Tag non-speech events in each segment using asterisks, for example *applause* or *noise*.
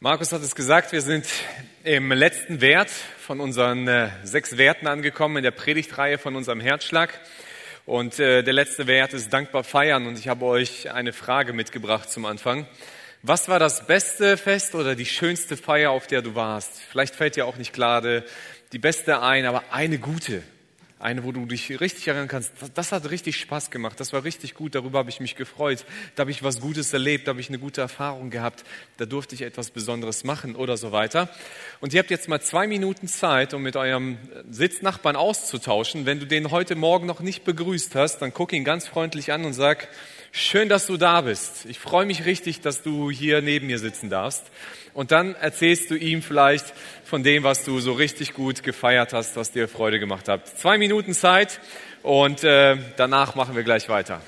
Markus hat es gesagt, wir sind im letzten Wert von unseren äh, sechs Werten angekommen in der Predigtreihe von unserem Herzschlag. Und äh, der letzte Wert ist dankbar feiern. Und ich habe euch eine Frage mitgebracht zum Anfang. Was war das beste Fest oder die schönste Feier, auf der du warst? Vielleicht fällt dir auch nicht gerade die beste ein, aber eine gute. Eine, wo du dich richtig erinnern kannst, das hat richtig Spaß gemacht, das war richtig gut, darüber habe ich mich gefreut, da habe ich was Gutes erlebt, da habe ich eine gute Erfahrung gehabt, da durfte ich etwas Besonderes machen oder so weiter. Und ihr habt jetzt mal zwei Minuten Zeit, um mit eurem Sitznachbarn auszutauschen. Wenn du den heute Morgen noch nicht begrüßt hast, dann guck ihn ganz freundlich an und sag, schön, dass du da bist. Ich freue mich richtig, dass du hier neben mir sitzen darfst. Und dann erzählst du ihm vielleicht von dem, was du so richtig gut gefeiert hast, was dir Freude gemacht hat. Zwei Minuten Zeit und äh, danach machen wir gleich weiter.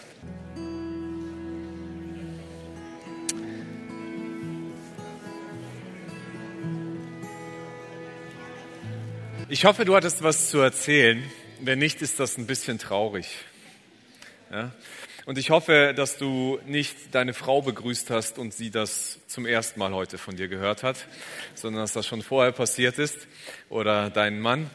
Ich hoffe, du hattest was zu erzählen. Wenn nicht, ist das ein bisschen traurig. Ja? Und ich hoffe, dass du nicht deine Frau begrüßt hast und sie das zum ersten Mal heute von dir gehört hat, sondern dass das schon vorher passiert ist oder dein Mann.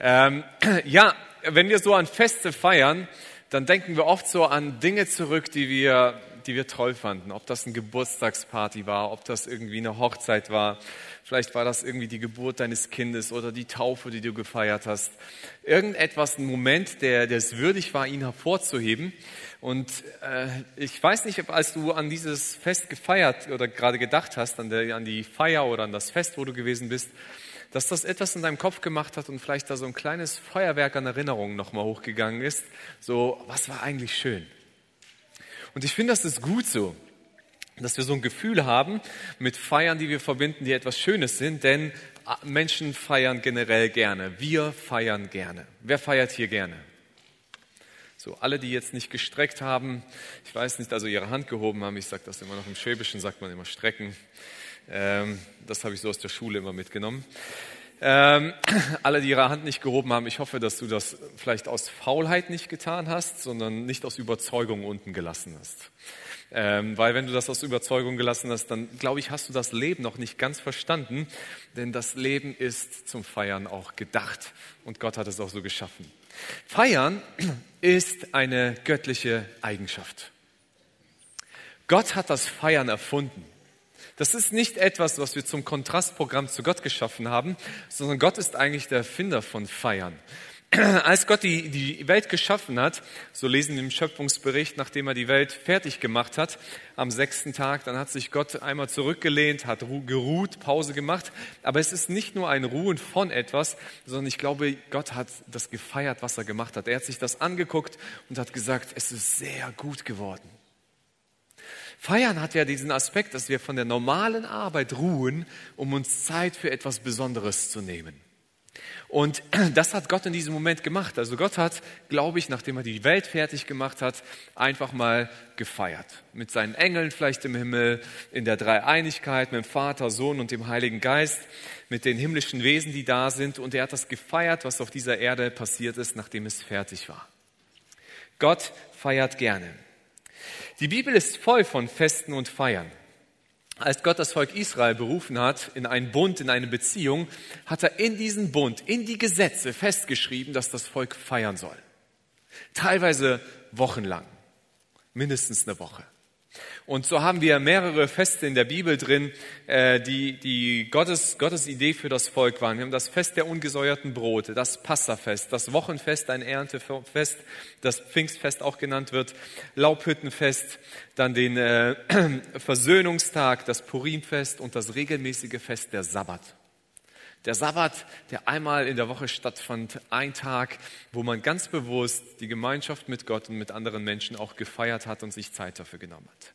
Ähm, *clears throat* ja, wenn wir so an Feste feiern, dann denken wir oft so an Dinge zurück, die wir, die wir toll fanden. Ob das eine Geburtstagsparty war, ob das irgendwie eine Hochzeit war, vielleicht war das irgendwie die Geburt deines Kindes oder die Taufe, die du gefeiert hast. Irgendetwas, ein Moment, der, der es würdig war, ihn hervorzuheben. Und äh, ich weiß nicht, ob als du an dieses Fest gefeiert oder gerade gedacht hast, an, der, an die Feier oder an das Fest, wo du gewesen bist, dass das etwas in deinem Kopf gemacht hat und vielleicht da so ein kleines Feuerwerk an Erinnerungen nochmal hochgegangen ist. So, was war eigentlich schön? Und ich finde, das ist gut so, dass wir so ein Gefühl haben mit Feiern, die wir verbinden, die etwas Schönes sind, denn Menschen feiern generell gerne. Wir feiern gerne. Wer feiert hier gerne? So, alle, die jetzt nicht gestreckt haben, ich weiß nicht, also ihre Hand gehoben haben, ich sage das immer noch im Schwäbischen, sagt man immer strecken. Ähm, das habe ich so aus der Schule immer mitgenommen. Ähm, *clears throat* alle, die ihre Hand nicht gehoben haben, ich hoffe, dass du das vielleicht aus Faulheit nicht getan hast, sondern nicht aus Überzeugung unten gelassen hast. Ähm, weil wenn du das aus Überzeugung gelassen hast, dann glaube ich, hast du das Leben noch nicht ganz verstanden, denn das Leben ist zum Feiern auch gedacht und Gott hat es auch so geschaffen. Feiern *clears throat* ist eine göttliche Eigenschaft. Gott hat das Feiern erfunden. Das ist nicht etwas, was wir zum Kontrastprogramm zu Gott geschaffen haben, sondern Gott ist eigentlich der Erfinder von Feiern. *clears throat* Als Gott die, die Welt geschaffen hat, so lesen wir im Schöpfungsbericht, nachdem er die Welt fertig gemacht hat, am sechsten Tag, dann hat sich Gott einmal zurückgelehnt, hat geruht, Pause gemacht. Aber es ist nicht nur ein Ruhen von etwas, sondern ich glaube, Gott hat das gefeiert, was er gemacht hat. Er hat sich das angeguckt und hat gesagt, es ist sehr gut geworden. Feiern hat ja diesen Aspekt, dass wir von der normalen Arbeit ruhen, um uns Zeit für etwas Besonderes zu nehmen. Und *clears throat* das hat Gott in diesem Moment gemacht. Also Gott hat, glaube ich, nachdem er die Welt fertig gemacht hat, einfach mal gefeiert. Mit seinen Engeln vielleicht im Himmel, in der Dreieinigkeit, mit dem Vater, Sohn und dem Heiligen Geist, mit den himmlischen Wesen, die da sind. Und er hat das gefeiert, was auf dieser Erde passiert ist, nachdem es fertig war. Gott feiert gerne. Die Bibel ist voll von Festen und Feiern. Als Gott das Volk Israel berufen hat in einen Bund, in eine Beziehung, hat er in diesen Bund, in die Gesetze festgeschrieben, dass das Volk feiern soll. Teilweise wochenlang, mindestens eine Woche. Und so haben wir mehrere Feste in der Bibel drin, äh, die, die Gottes, Gottes Idee für das Volk waren. Wir haben das Fest der ungesäuerten Brote, das Passafest, das Wochenfest, ein Erntefest, das Pfingstfest auch genannt wird, Laubhüttenfest, dann den äh, *clears throat* Versöhnungstag, das Purimfest und das regelmäßige Fest der Sabbat. Der Sabbat, der einmal in der Woche stattfand, ein Tag, wo man ganz bewusst die Gemeinschaft mit Gott und mit anderen Menschen auch gefeiert hat und sich Zeit dafür genommen hat.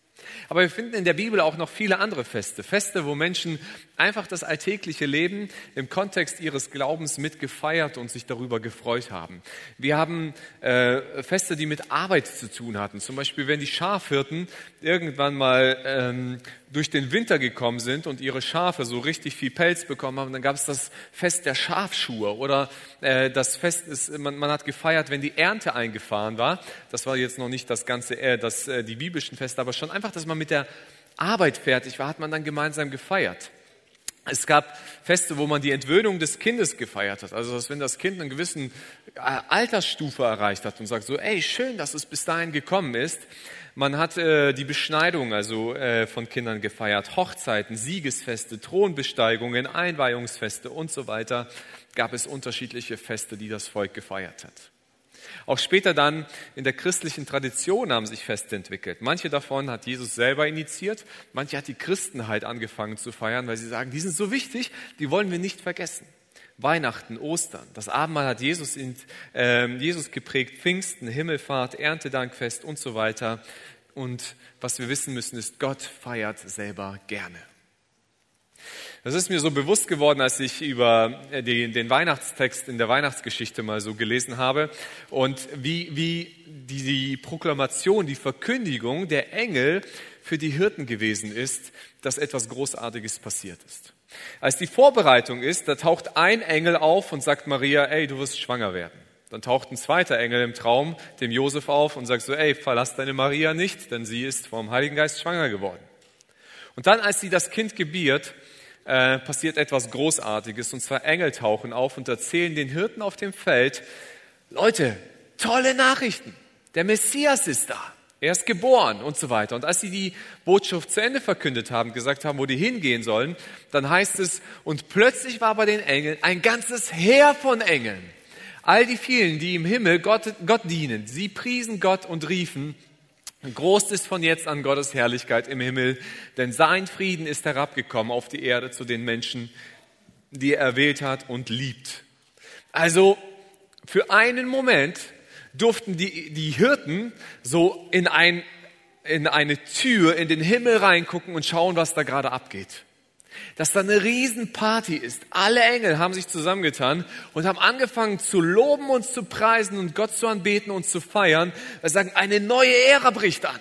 Aber wir finden in der Bibel auch noch viele andere Feste. Feste, wo Menschen einfach das alltägliche Leben im Kontext ihres Glaubens mitgefeiert und sich darüber gefreut haben. Wir haben äh, Feste, die mit Arbeit zu tun hatten. Zum Beispiel, wenn die Schafhirten irgendwann mal ähm, durch den Winter gekommen sind und ihre Schafe so richtig viel Pelz bekommen haben, dann gab es das Fest der Schafschuhe oder äh, das Fest ist, man, man, hat gefeiert, wenn die Ernte eingefahren war. Das war jetzt noch nicht das ganze, äh, das, äh, die biblischen Feste, aber schon einfach, dass man mit der Arbeit fertig war, hat man dann gemeinsam gefeiert. Es gab Feste, wo man die Entwöhnung des Kindes gefeiert hat. Also, dass wenn das Kind einen gewissen äh, Altersstufe erreicht hat und sagt so, ey, schön, dass es bis dahin gekommen ist. Man hat äh, die Beschneidung also äh, von Kindern gefeiert, Hochzeiten, Siegesfeste, Thronbesteigungen, Einweihungsfeste und so weiter. Gab es unterschiedliche Feste, die das Volk gefeiert hat. Auch später dann in der christlichen Tradition haben sich Feste entwickelt. Manche davon hat Jesus selber initiiert, manche hat die Christenheit angefangen zu feiern, weil sie sagen, die sind so wichtig, die wollen wir nicht vergessen. Weihnachten, Ostern, das Abendmahl hat Jesus, in, äh, Jesus geprägt, Pfingsten, Himmelfahrt, Erntedankfest und so weiter. Und was wir wissen müssen, ist, Gott feiert selber gerne. Das ist mir so bewusst geworden, als ich über äh, den, den Weihnachtstext in der Weihnachtsgeschichte mal so gelesen habe und wie, wie die, die Proklamation, die Verkündigung der Engel für die Hirten gewesen ist, dass etwas Großartiges passiert ist. Als die Vorbereitung ist, da taucht ein Engel auf und sagt Maria, ey, du wirst schwanger werden. Dann taucht ein zweiter Engel im Traum dem Josef auf und sagt so, ey, verlass deine Maria nicht, denn sie ist vom Heiligen Geist schwanger geworden. Und dann, als sie das Kind gebiert, äh, passiert etwas Großartiges. Und zwar Engel tauchen auf und erzählen den Hirten auf dem Feld, Leute, tolle Nachrichten. Der Messias ist da. Er ist geboren und so weiter. Und als sie die Botschaft zu Ende verkündet haben, gesagt haben, wo die hingehen sollen, dann heißt es, und plötzlich war bei den Engeln ein ganzes Heer von Engeln. All die vielen, die im Himmel Gott, Gott dienen, sie priesen Gott und riefen, Groß ist von jetzt an Gottes Herrlichkeit im Himmel, denn sein Frieden ist herabgekommen auf die Erde zu den Menschen, die er erwählt hat und liebt. Also für einen Moment durften die, die Hirten so in, ein, in eine Tür in den Himmel reingucken und schauen, was da gerade abgeht dass da eine Riesenparty ist. Alle Engel haben sich zusammengetan und haben angefangen zu loben und zu preisen und Gott zu anbeten und zu feiern. Wir sagen, eine neue Ära bricht an.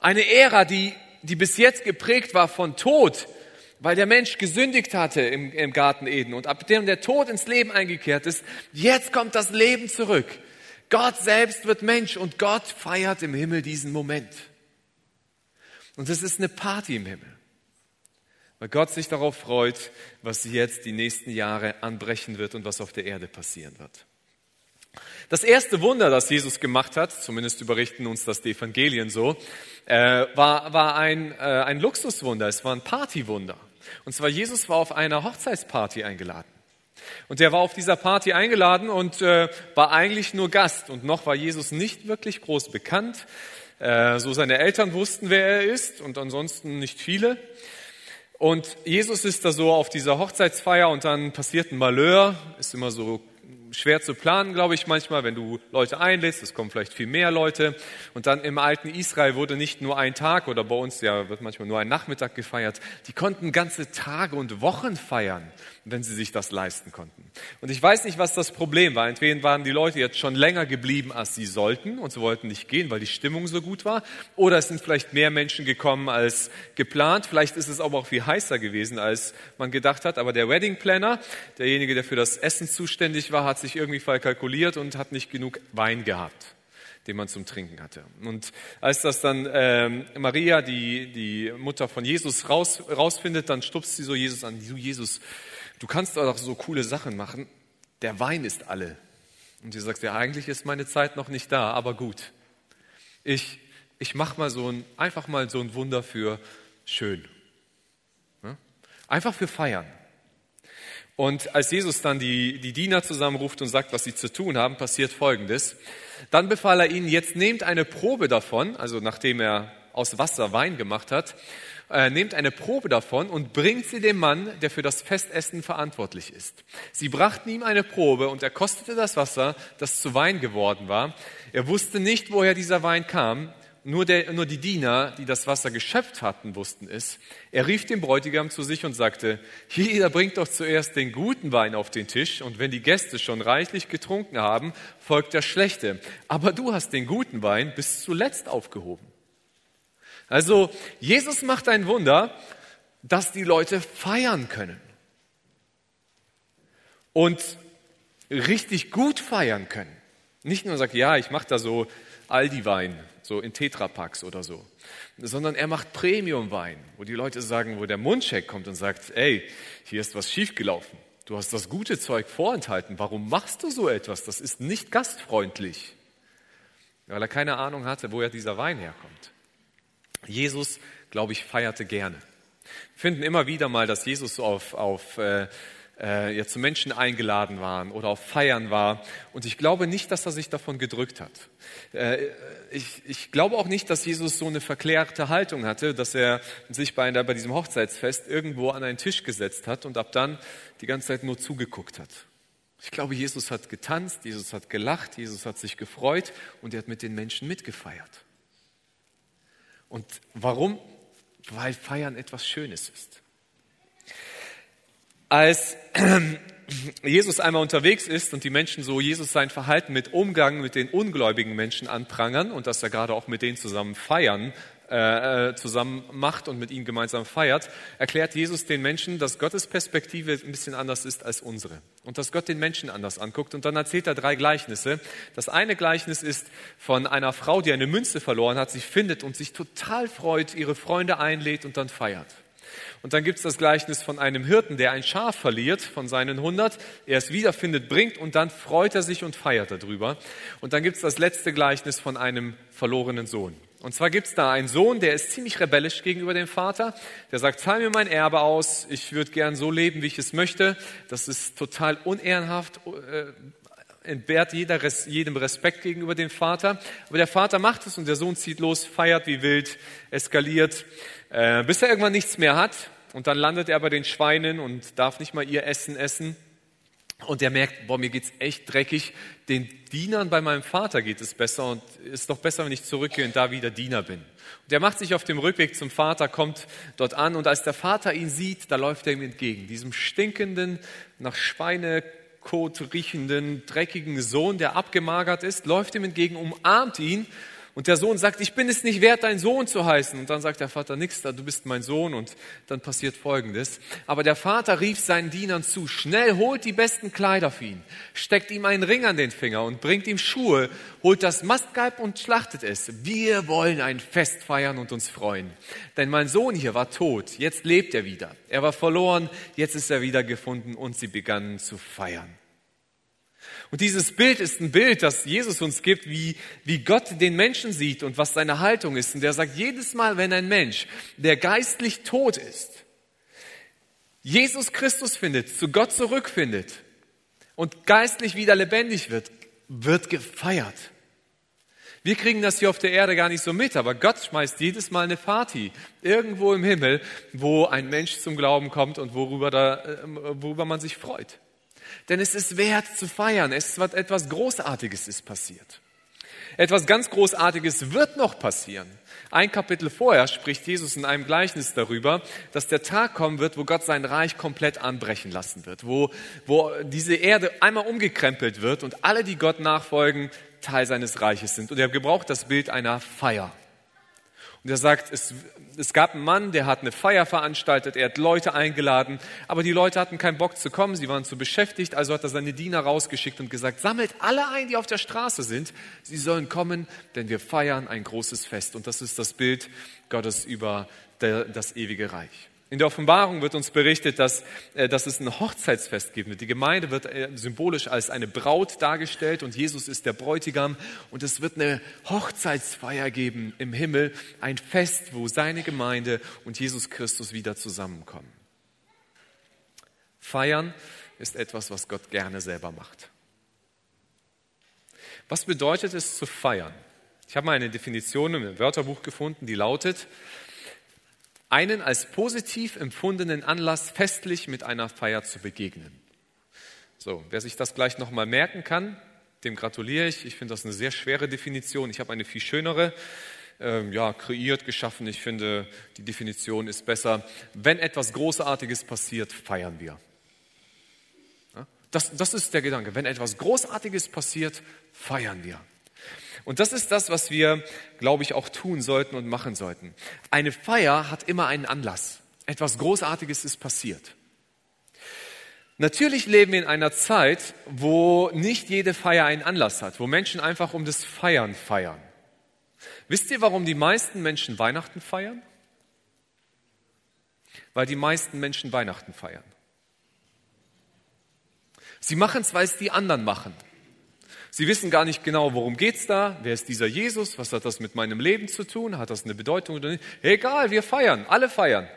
Eine Ära, die, die bis jetzt geprägt war von Tod, weil der Mensch gesündigt hatte im, im Garten Eden und ab dem der Tod ins Leben eingekehrt ist, jetzt kommt das Leben zurück. Gott selbst wird Mensch und Gott feiert im Himmel diesen Moment. Und es ist eine Party im Himmel weil Gott sich darauf freut, was jetzt die nächsten Jahre anbrechen wird und was auf der Erde passieren wird. Das erste Wunder, das Jesus gemacht hat, zumindest überrichten uns das die Evangelien so, äh, war, war ein, äh, ein Luxuswunder, es war ein Partywunder. Und zwar Jesus war auf einer Hochzeitsparty eingeladen. Und er war auf dieser Party eingeladen und äh, war eigentlich nur Gast. Und noch war Jesus nicht wirklich groß bekannt. Äh, so seine Eltern wussten, wer er ist und ansonsten nicht viele. Und Jesus ist da so auf dieser Hochzeitsfeier und dann passiert ein Malheur, ist immer so schwer zu planen, glaube ich, manchmal, wenn du Leute einlädst, es kommen vielleicht viel mehr Leute. Und dann im alten Israel wurde nicht nur ein Tag oder bei uns ja wird manchmal nur ein Nachmittag gefeiert. Die konnten ganze Tage und Wochen feiern, wenn sie sich das leisten konnten. Und ich weiß nicht, was das Problem war. Entweder waren die Leute jetzt schon länger geblieben, als sie sollten und sie wollten nicht gehen, weil die Stimmung so gut war. Oder es sind vielleicht mehr Menschen gekommen als geplant. Vielleicht ist es aber auch viel heißer gewesen, als man gedacht hat. Aber der Wedding Planner, derjenige, der für das Essen zuständig war, hat sich irgendwie verkalkuliert und hat nicht genug Wein gehabt den man zum Trinken hatte. Und als das dann ähm, Maria, die, die Mutter von Jesus, raus, rausfindet, dann stupst sie so Jesus an. Du Jesus, du kannst doch so coole Sachen machen. Der Wein ist alle. Und sie sagt, ja, eigentlich ist meine Zeit noch nicht da, aber gut. Ich, ich mache mal so ein, einfach mal so ein Wunder für schön. Einfach für feiern. Und als Jesus dann die, die Diener zusammenruft und sagt, was sie zu tun haben, passiert Folgendes. Dann befahl er ihnen, jetzt nehmt eine Probe davon, also nachdem er aus Wasser Wein gemacht hat, äh, nehmt eine Probe davon und bringt sie dem Mann, der für das Festessen verantwortlich ist. Sie brachten ihm eine Probe und er kostete das Wasser, das zu Wein geworden war. Er wusste nicht, woher dieser Wein kam, nur, der, nur die Diener, die das Wasser geschöpft hatten, wussten es. Er rief den Bräutigam zu sich und sagte, jeder bringt doch zuerst den guten Wein auf den Tisch und wenn die Gäste schon reichlich getrunken haben, folgt der schlechte. Aber du hast den guten Wein bis zuletzt aufgehoben. Also Jesus macht ein Wunder, dass die Leute feiern können. Und richtig gut feiern können. Nicht nur sagt, ja, ich mache da so Aldi-Wein so in Tetrapacks oder so, sondern er macht Premium-Wein, wo die Leute sagen, wo der Mundcheck kommt und sagt, ey, hier ist was schiefgelaufen. Du hast das gute Zeug vorenthalten. Warum machst du so etwas? Das ist nicht gastfreundlich. Weil er keine Ahnung hatte, woher dieser Wein herkommt. Jesus, glaube ich, feierte gerne. Wir finden immer wieder mal, dass Jesus auf, auf äh, äh, ja, zu Menschen eingeladen waren oder auf Feiern war. Und ich glaube nicht, dass er sich davon gedrückt hat. Äh, ich, ich glaube auch nicht, dass Jesus so eine verklärte Haltung hatte, dass er sich bei, bei diesem Hochzeitsfest irgendwo an einen Tisch gesetzt hat und ab dann die ganze Zeit nur zugeguckt hat. Ich glaube, Jesus hat getanzt, Jesus hat gelacht, Jesus hat sich gefreut und er hat mit den Menschen mitgefeiert. Und warum? Weil Feiern etwas Schönes ist. Als *clears throat* Jesus einmal unterwegs ist und die Menschen so Jesus sein Verhalten mit Umgang mit den ungläubigen Menschen anprangern und dass er gerade auch mit denen zusammen feiern, äh, äh, zusammen macht und mit ihnen gemeinsam feiert, erklärt Jesus den Menschen, dass Gottes Perspektive ein bisschen anders ist als unsere und dass Gott den Menschen anders anguckt. Und dann erzählt er drei Gleichnisse. Das eine Gleichnis ist von einer Frau, die eine Münze verloren hat, sich findet und sich total freut, ihre Freunde einlädt und dann feiert. Und dann gibt es das Gleichnis von einem Hirten, der ein Schaf verliert von seinen hundert, er es wiederfindet, bringt und dann freut er sich und feiert darüber. Und dann gibt es das letzte Gleichnis von einem verlorenen Sohn. Und zwar gibt es da einen Sohn, der ist ziemlich rebellisch gegenüber dem Vater. Der sagt, zahl mir mein Erbe aus, ich würde gern so leben, wie ich es möchte. Das ist total unehrenhaft, äh, entbehrt jeder, jedem Respekt gegenüber dem Vater. Aber der Vater macht es und der Sohn zieht los, feiert wie wild, eskaliert, äh, bis er irgendwann nichts mehr hat. Und dann landet er bei den Schweinen und darf nicht mal ihr Essen essen. Und er merkt, boah, mir geht's echt dreckig. Den Dienern bei meinem Vater geht es besser und ist doch besser, wenn ich zurückgehe und da wieder Diener bin. Und er macht sich auf dem Rückweg zum Vater, kommt dort an und als der Vater ihn sieht, da läuft er ihm entgegen. Diesem stinkenden, nach Schweinekot riechenden, dreckigen Sohn, der abgemagert ist, läuft ihm entgegen, umarmt ihn und der Sohn sagt, ich bin es nicht wert, dein Sohn zu heißen. Und dann sagt der Vater, nix da, du bist mein Sohn. Und dann passiert Folgendes. Aber der Vater rief seinen Dienern zu, schnell holt die besten Kleider für ihn, steckt ihm einen Ring an den Finger und bringt ihm Schuhe, holt das Mastgalb und schlachtet es. Wir wollen ein Fest feiern und uns freuen. Denn mein Sohn hier war tot, jetzt lebt er wieder. Er war verloren, jetzt ist er wieder gefunden und sie begannen zu feiern. Und dieses Bild ist ein Bild, das Jesus uns gibt, wie, wie Gott den Menschen sieht und was seine Haltung ist. Und der sagt, jedes Mal, wenn ein Mensch, der geistlich tot ist, Jesus Christus findet, zu Gott zurückfindet und geistlich wieder lebendig wird, wird gefeiert. Wir kriegen das hier auf der Erde gar nicht so mit, aber Gott schmeißt jedes Mal eine Party irgendwo im Himmel, wo ein Mensch zum Glauben kommt und worüber, da, äh, worüber man sich freut. Denn es ist wert zu feiern. Es ist etwas Großartiges ist passiert. Etwas ganz Großartiges wird noch passieren. Ein Kapitel vorher spricht Jesus in einem Gleichnis darüber, dass der Tag kommen wird, wo Gott sein Reich komplett anbrechen lassen wird, wo, wo diese Erde einmal umgekrempelt wird und alle, die Gott nachfolgen, Teil seines Reiches sind. Und er gebraucht das Bild einer Feier. Und er sagt, es, es gab einen Mann, der hat eine Feier veranstaltet, er hat Leute eingeladen, aber die Leute hatten keinen Bock zu kommen, sie waren zu beschäftigt, also hat er seine Diener rausgeschickt und gesagt, sammelt alle ein, die auf der Straße sind, sie sollen kommen, denn wir feiern ein großes Fest. Und das ist das Bild Gottes über das ewige Reich. In der Offenbarung wird uns berichtet, dass, äh, dass es ein Hochzeitsfest geben wird. Die Gemeinde wird äh, symbolisch als eine Braut dargestellt und Jesus ist der Bräutigam. Und es wird eine Hochzeitsfeier geben im Himmel, ein Fest, wo seine Gemeinde und Jesus Christus wieder zusammenkommen. Feiern ist etwas, was Gott gerne selber macht. Was bedeutet es zu feiern? Ich habe mal eine Definition im Wörterbuch gefunden, die lautet, einen als positiv empfundenen Anlass festlich mit einer Feier zu begegnen. So, wer sich das gleich nochmal merken kann, dem gratuliere ich. Ich finde das eine sehr schwere Definition. Ich habe eine viel schönere ähm, ja, kreiert, geschaffen. Ich finde, die Definition ist besser. Wenn etwas Großartiges passiert, feiern wir. Das, das ist der Gedanke. Wenn etwas Großartiges passiert, feiern wir. Und das ist das, was wir, glaube ich, auch tun sollten und machen sollten. Eine Feier hat immer einen Anlass. Etwas Großartiges ist passiert. Natürlich leben wir in einer Zeit, wo nicht jede Feier einen Anlass hat, wo Menschen einfach um das Feiern feiern. Wisst ihr, warum die meisten Menschen Weihnachten feiern? Weil die meisten Menschen Weihnachten feiern. Sie machen es, weil es die anderen machen. Sie wissen gar nicht genau, worum geht's da? Wer ist dieser Jesus? Was hat das mit meinem Leben zu tun? Hat das eine Bedeutung oder nicht? Egal, wir feiern, alle feiern.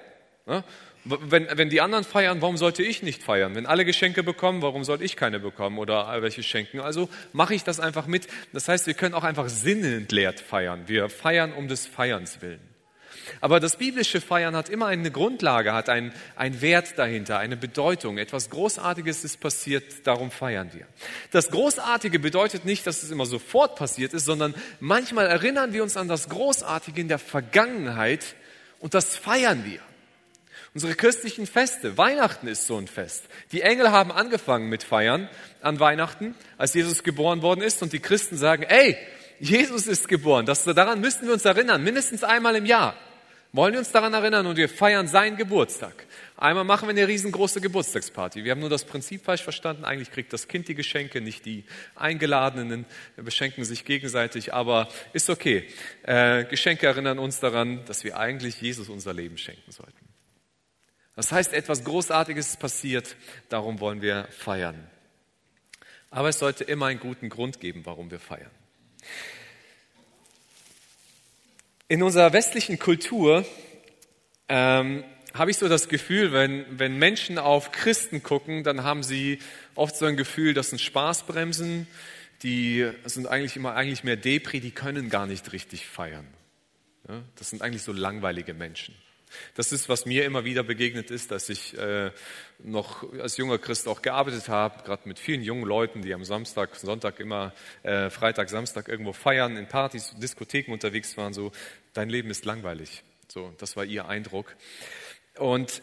Wenn, wenn die anderen feiern, warum sollte ich nicht feiern? Wenn alle Geschenke bekommen, warum sollte ich keine bekommen oder welche schenken? Also mache ich das einfach mit. Das heißt, wir können auch einfach sinnentleert feiern. Wir feiern um des Feierns willen. Aber das biblische Feiern hat immer eine Grundlage, hat einen, einen Wert dahinter, eine Bedeutung. Etwas Großartiges ist passiert, darum feiern wir. Das Großartige bedeutet nicht, dass es immer sofort passiert ist, sondern manchmal erinnern wir uns an das Großartige in der Vergangenheit und das feiern wir. Unsere christlichen Feste, Weihnachten ist so ein Fest. Die Engel haben angefangen mit Feiern an Weihnachten, als Jesus geboren worden ist und die Christen sagen, ey, Jesus ist geboren. Das, daran müssen wir uns erinnern, mindestens einmal im Jahr. Wollen wir uns daran erinnern und wir feiern seinen Geburtstag. Einmal machen wir eine riesengroße Geburtstagsparty. Wir haben nur das Prinzip falsch verstanden. Eigentlich kriegt das Kind die Geschenke, nicht die Eingeladenen. Wir beschenken sich gegenseitig, aber ist okay. Äh, Geschenke erinnern uns daran, dass wir eigentlich Jesus unser Leben schenken sollten. Das heißt, etwas Großartiges ist passiert, darum wollen wir feiern. Aber es sollte immer einen guten Grund geben, warum wir feiern. In unserer westlichen Kultur ähm, habe ich so das Gefühl, wenn, wenn Menschen auf Christen gucken, dann haben sie oft so ein Gefühl, das sind Spaßbremsen, die sind eigentlich immer eigentlich mehr Depri, die können gar nicht richtig feiern. Ja, das sind eigentlich so langweilige Menschen. Das ist, was mir immer wieder begegnet ist, dass ich äh, noch als junger Christ auch gearbeitet habe, gerade mit vielen jungen Leuten, die am Samstag, Sonntag immer, äh, Freitag, Samstag irgendwo feiern, in Partys, Diskotheken unterwegs waren, so, dein Leben ist langweilig. So, das war ihr Eindruck. Und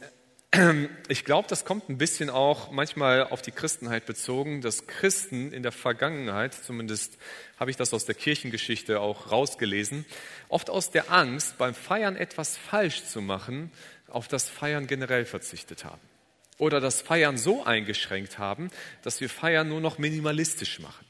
*clears throat* ich glaube, das kommt ein bisschen auch manchmal auf die Christenheit bezogen, dass Christen in der Vergangenheit, zumindest habe ich das aus der Kirchengeschichte auch rausgelesen, oft aus der Angst, beim Feiern etwas falsch zu machen, auf das Feiern generell verzichtet haben. Oder das Feiern so eingeschränkt haben, dass wir Feiern nur noch minimalistisch machen.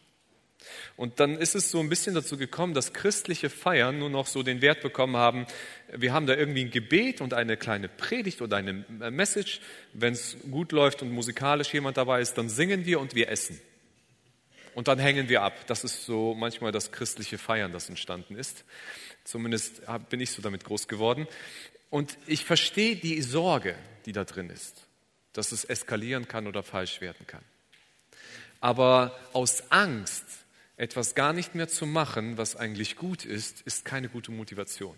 Und dann ist es so ein bisschen dazu gekommen, dass christliche Feiern nur noch so den Wert bekommen haben, wir haben da irgendwie ein Gebet und eine kleine Predigt oder eine Message. Wenn es gut läuft und musikalisch jemand dabei ist, dann singen wir und wir essen. Und dann hängen wir ab. Das ist so manchmal das christliche Feiern, das entstanden ist. Zumindest bin ich so damit groß geworden. Und ich verstehe die Sorge, die da drin ist, dass es eskalieren kann oder falsch werden kann. Aber aus Angst etwas gar nicht mehr zu machen, was eigentlich gut ist, ist keine gute Motivation.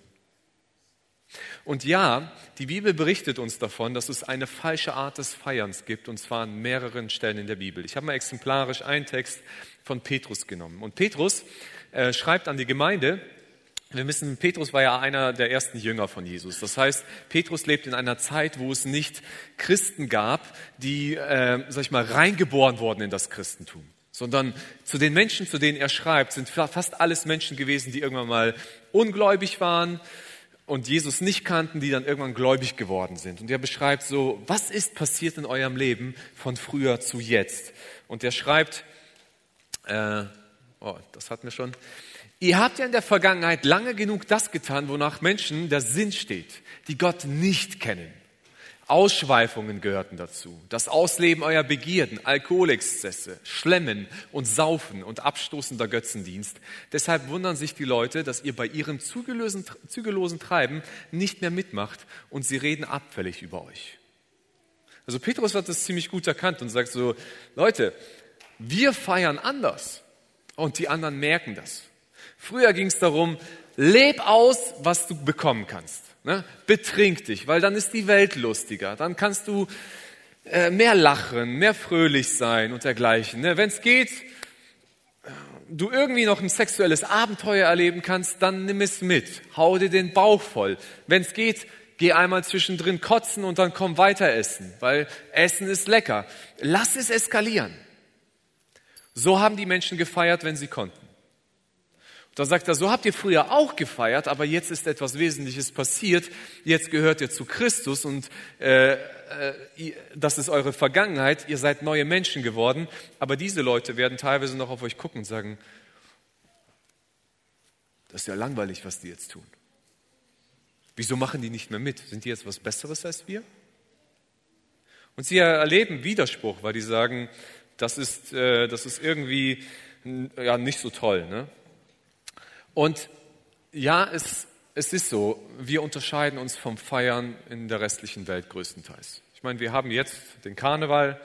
Und ja, die Bibel berichtet uns davon, dass es eine falsche Art des Feierns gibt, und zwar an mehreren Stellen in der Bibel. Ich habe mal exemplarisch einen Text von Petrus genommen. Und Petrus äh, schreibt an die Gemeinde, wir wissen, Petrus war ja einer der ersten Jünger von Jesus. Das heißt, Petrus lebt in einer Zeit, wo es nicht Christen gab, die, äh, sag ich mal, reingeboren wurden in das Christentum sondern zu den Menschen, zu denen er schreibt, sind fast alles Menschen gewesen, die irgendwann mal ungläubig waren und Jesus nicht kannten, die dann irgendwann gläubig geworden sind. Und er beschreibt so, was ist passiert in eurem Leben von früher zu jetzt? Und er schreibt, äh, oh, das hatten wir schon. Ihr habt ja in der Vergangenheit lange genug das getan, wonach Menschen der Sinn steht, die Gott nicht kennen. Ausschweifungen gehörten dazu. Das Ausleben eurer Begierden, Alkoholexzesse, Schlemmen und Saufen und abstoßender Götzendienst. Deshalb wundern sich die Leute, dass ihr bei ihrem zügellosen, Treiben nicht mehr mitmacht und sie reden abfällig über euch. Also Petrus hat das ziemlich gut erkannt und sagt so, Leute, wir feiern anders und die anderen merken das. Früher ging es darum, leb aus, was du bekommen kannst. Ne? Betrink dich, weil dann ist die Welt lustiger. Dann kannst du äh, mehr lachen, mehr fröhlich sein und dergleichen. Ne? Wenn es geht, du irgendwie noch ein sexuelles Abenteuer erleben kannst, dann nimm es mit. Hau dir den Bauch voll. Wenn es geht, geh einmal zwischendrin kotzen und dann komm weiter essen, weil Essen ist lecker. Lass es eskalieren. So haben die Menschen gefeiert, wenn sie konnten. Da sagt er, so habt ihr früher auch gefeiert, aber jetzt ist etwas Wesentliches passiert. Jetzt gehört ihr zu Christus und äh, äh, das ist eure Vergangenheit. Ihr seid neue Menschen geworden. Aber diese Leute werden teilweise noch auf euch gucken und sagen, das ist ja langweilig, was die jetzt tun. Wieso machen die nicht mehr mit? Sind die jetzt was Besseres als wir? Und sie erleben Widerspruch, weil die sagen, das ist, äh, das ist irgendwie ja, nicht so toll. Ne? Und ja, es, es ist so, wir unterscheiden uns vom Feiern in der restlichen Welt größtenteils. Ich meine, wir haben jetzt den Karneval.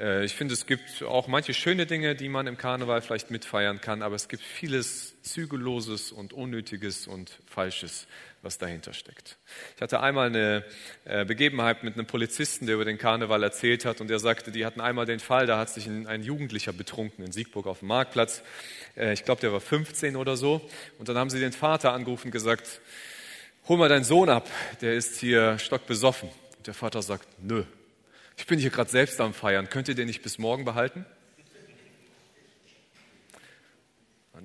Äh, ich finde, es gibt auch manche schöne Dinge, die man im Karneval vielleicht mitfeiern kann, aber es gibt vieles Zügelloses und Unnötiges und Falsches, was dahinter steckt. Ich hatte einmal eine äh, Begebenheit mit einem Polizisten, der über den Karneval erzählt hat und er sagte, die hatten einmal den Fall, da hat sich ein, Jugendlicher betrunken in Siegburg auf dem Marktplatz. Äh, ich glaube, der war 15 oder so. Und dann haben sie den Vater angerufen und gesagt, hol mal deinen Sohn ab, der ist hier stockbesoffen. Und der Vater sagt, nö, ich bin hier gerade selbst am Feiern, könnt ihr den nicht bis morgen behalten?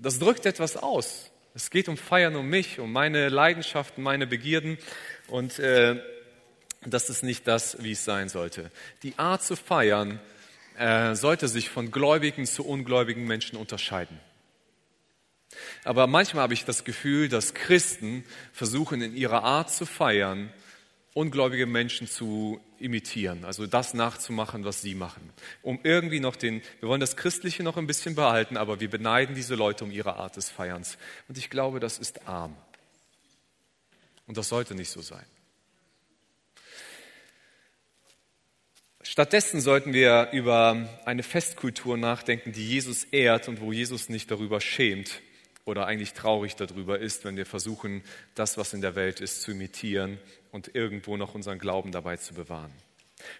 Das drückt etwas aus. Es geht um Feiern um mich, um meine Leidenschaften, meine Begierden und äh, das ist nicht das, wie es sein sollte. Die Art zu feiern äh, sollte sich von gläubigen zu ungläubigen Menschen unterscheiden. Aber manchmal habe ich das Gefühl, dass Christen versuchen in ihrer Art zu feiern, ungläubige Menschen zu imitieren, also das nachzumachen, was sie machen. Um irgendwie noch den, wir wollen das Christliche noch ein bisschen behalten, aber wir beneiden diese Leute um ihre Art des Feierns. Und ich glaube, das ist arm. Und das sollte nicht so sein. Stattdessen sollten wir über eine Festkultur nachdenken, die Jesus ehrt und wo Jesus nicht darüber schämt oder eigentlich traurig darüber ist, wenn wir versuchen, das, was in der Welt ist, zu imitieren und irgendwo noch unseren Glauben dabei zu bewahren.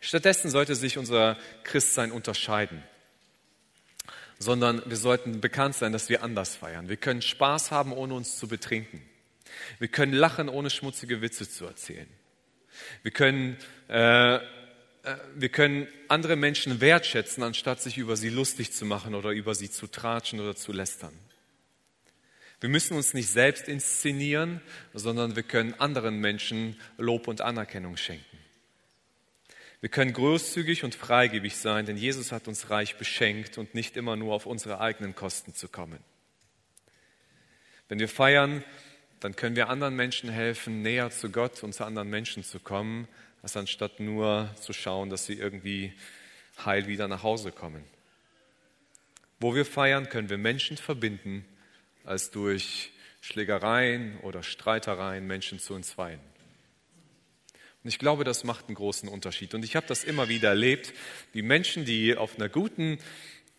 Stattdessen sollte sich unser Christsein unterscheiden, sondern wir sollten bekannt sein, dass wir anders feiern. Wir können Spaß haben, ohne uns zu betrinken. Wir können lachen, ohne schmutzige Witze zu erzählen. Wir können, äh, äh, wir können andere Menschen wertschätzen, anstatt sich über sie lustig zu machen oder über sie zu tratschen oder zu lästern. Wir müssen uns nicht selbst inszenieren, sondern wir können anderen Menschen Lob und Anerkennung schenken. Wir können großzügig und freigebig sein, denn Jesus hat uns reich beschenkt und nicht immer nur auf unsere eigenen Kosten zu kommen. Wenn wir feiern, dann können wir anderen Menschen helfen, näher zu Gott und zu anderen Menschen zu kommen, als anstatt nur zu schauen, dass sie irgendwie heil wieder nach Hause kommen. Wo wir feiern, können wir Menschen verbinden, als durch Schlägereien oder Streitereien Menschen zu entzweien. Und ich glaube, das macht einen großen Unterschied. Und ich habe das immer wieder erlebt, wie Menschen, die auf einer guten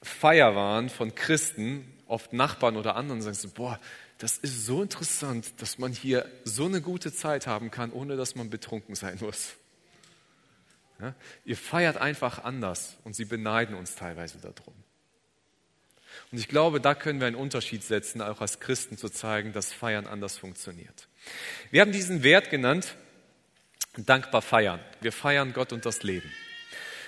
Feier waren von Christen, oft Nachbarn oder anderen, sagen so, boah, das ist so interessant, dass man hier so eine gute Zeit haben kann, ohne dass man betrunken sein muss. Ja? Ihr feiert einfach anders und sie beneiden uns teilweise darum. Und ich glaube, da können wir einen Unterschied setzen, auch als Christen zu zeigen, dass Feiern anders funktioniert. Wir haben diesen Wert genannt, dankbar feiern. Wir feiern Gott und das Leben.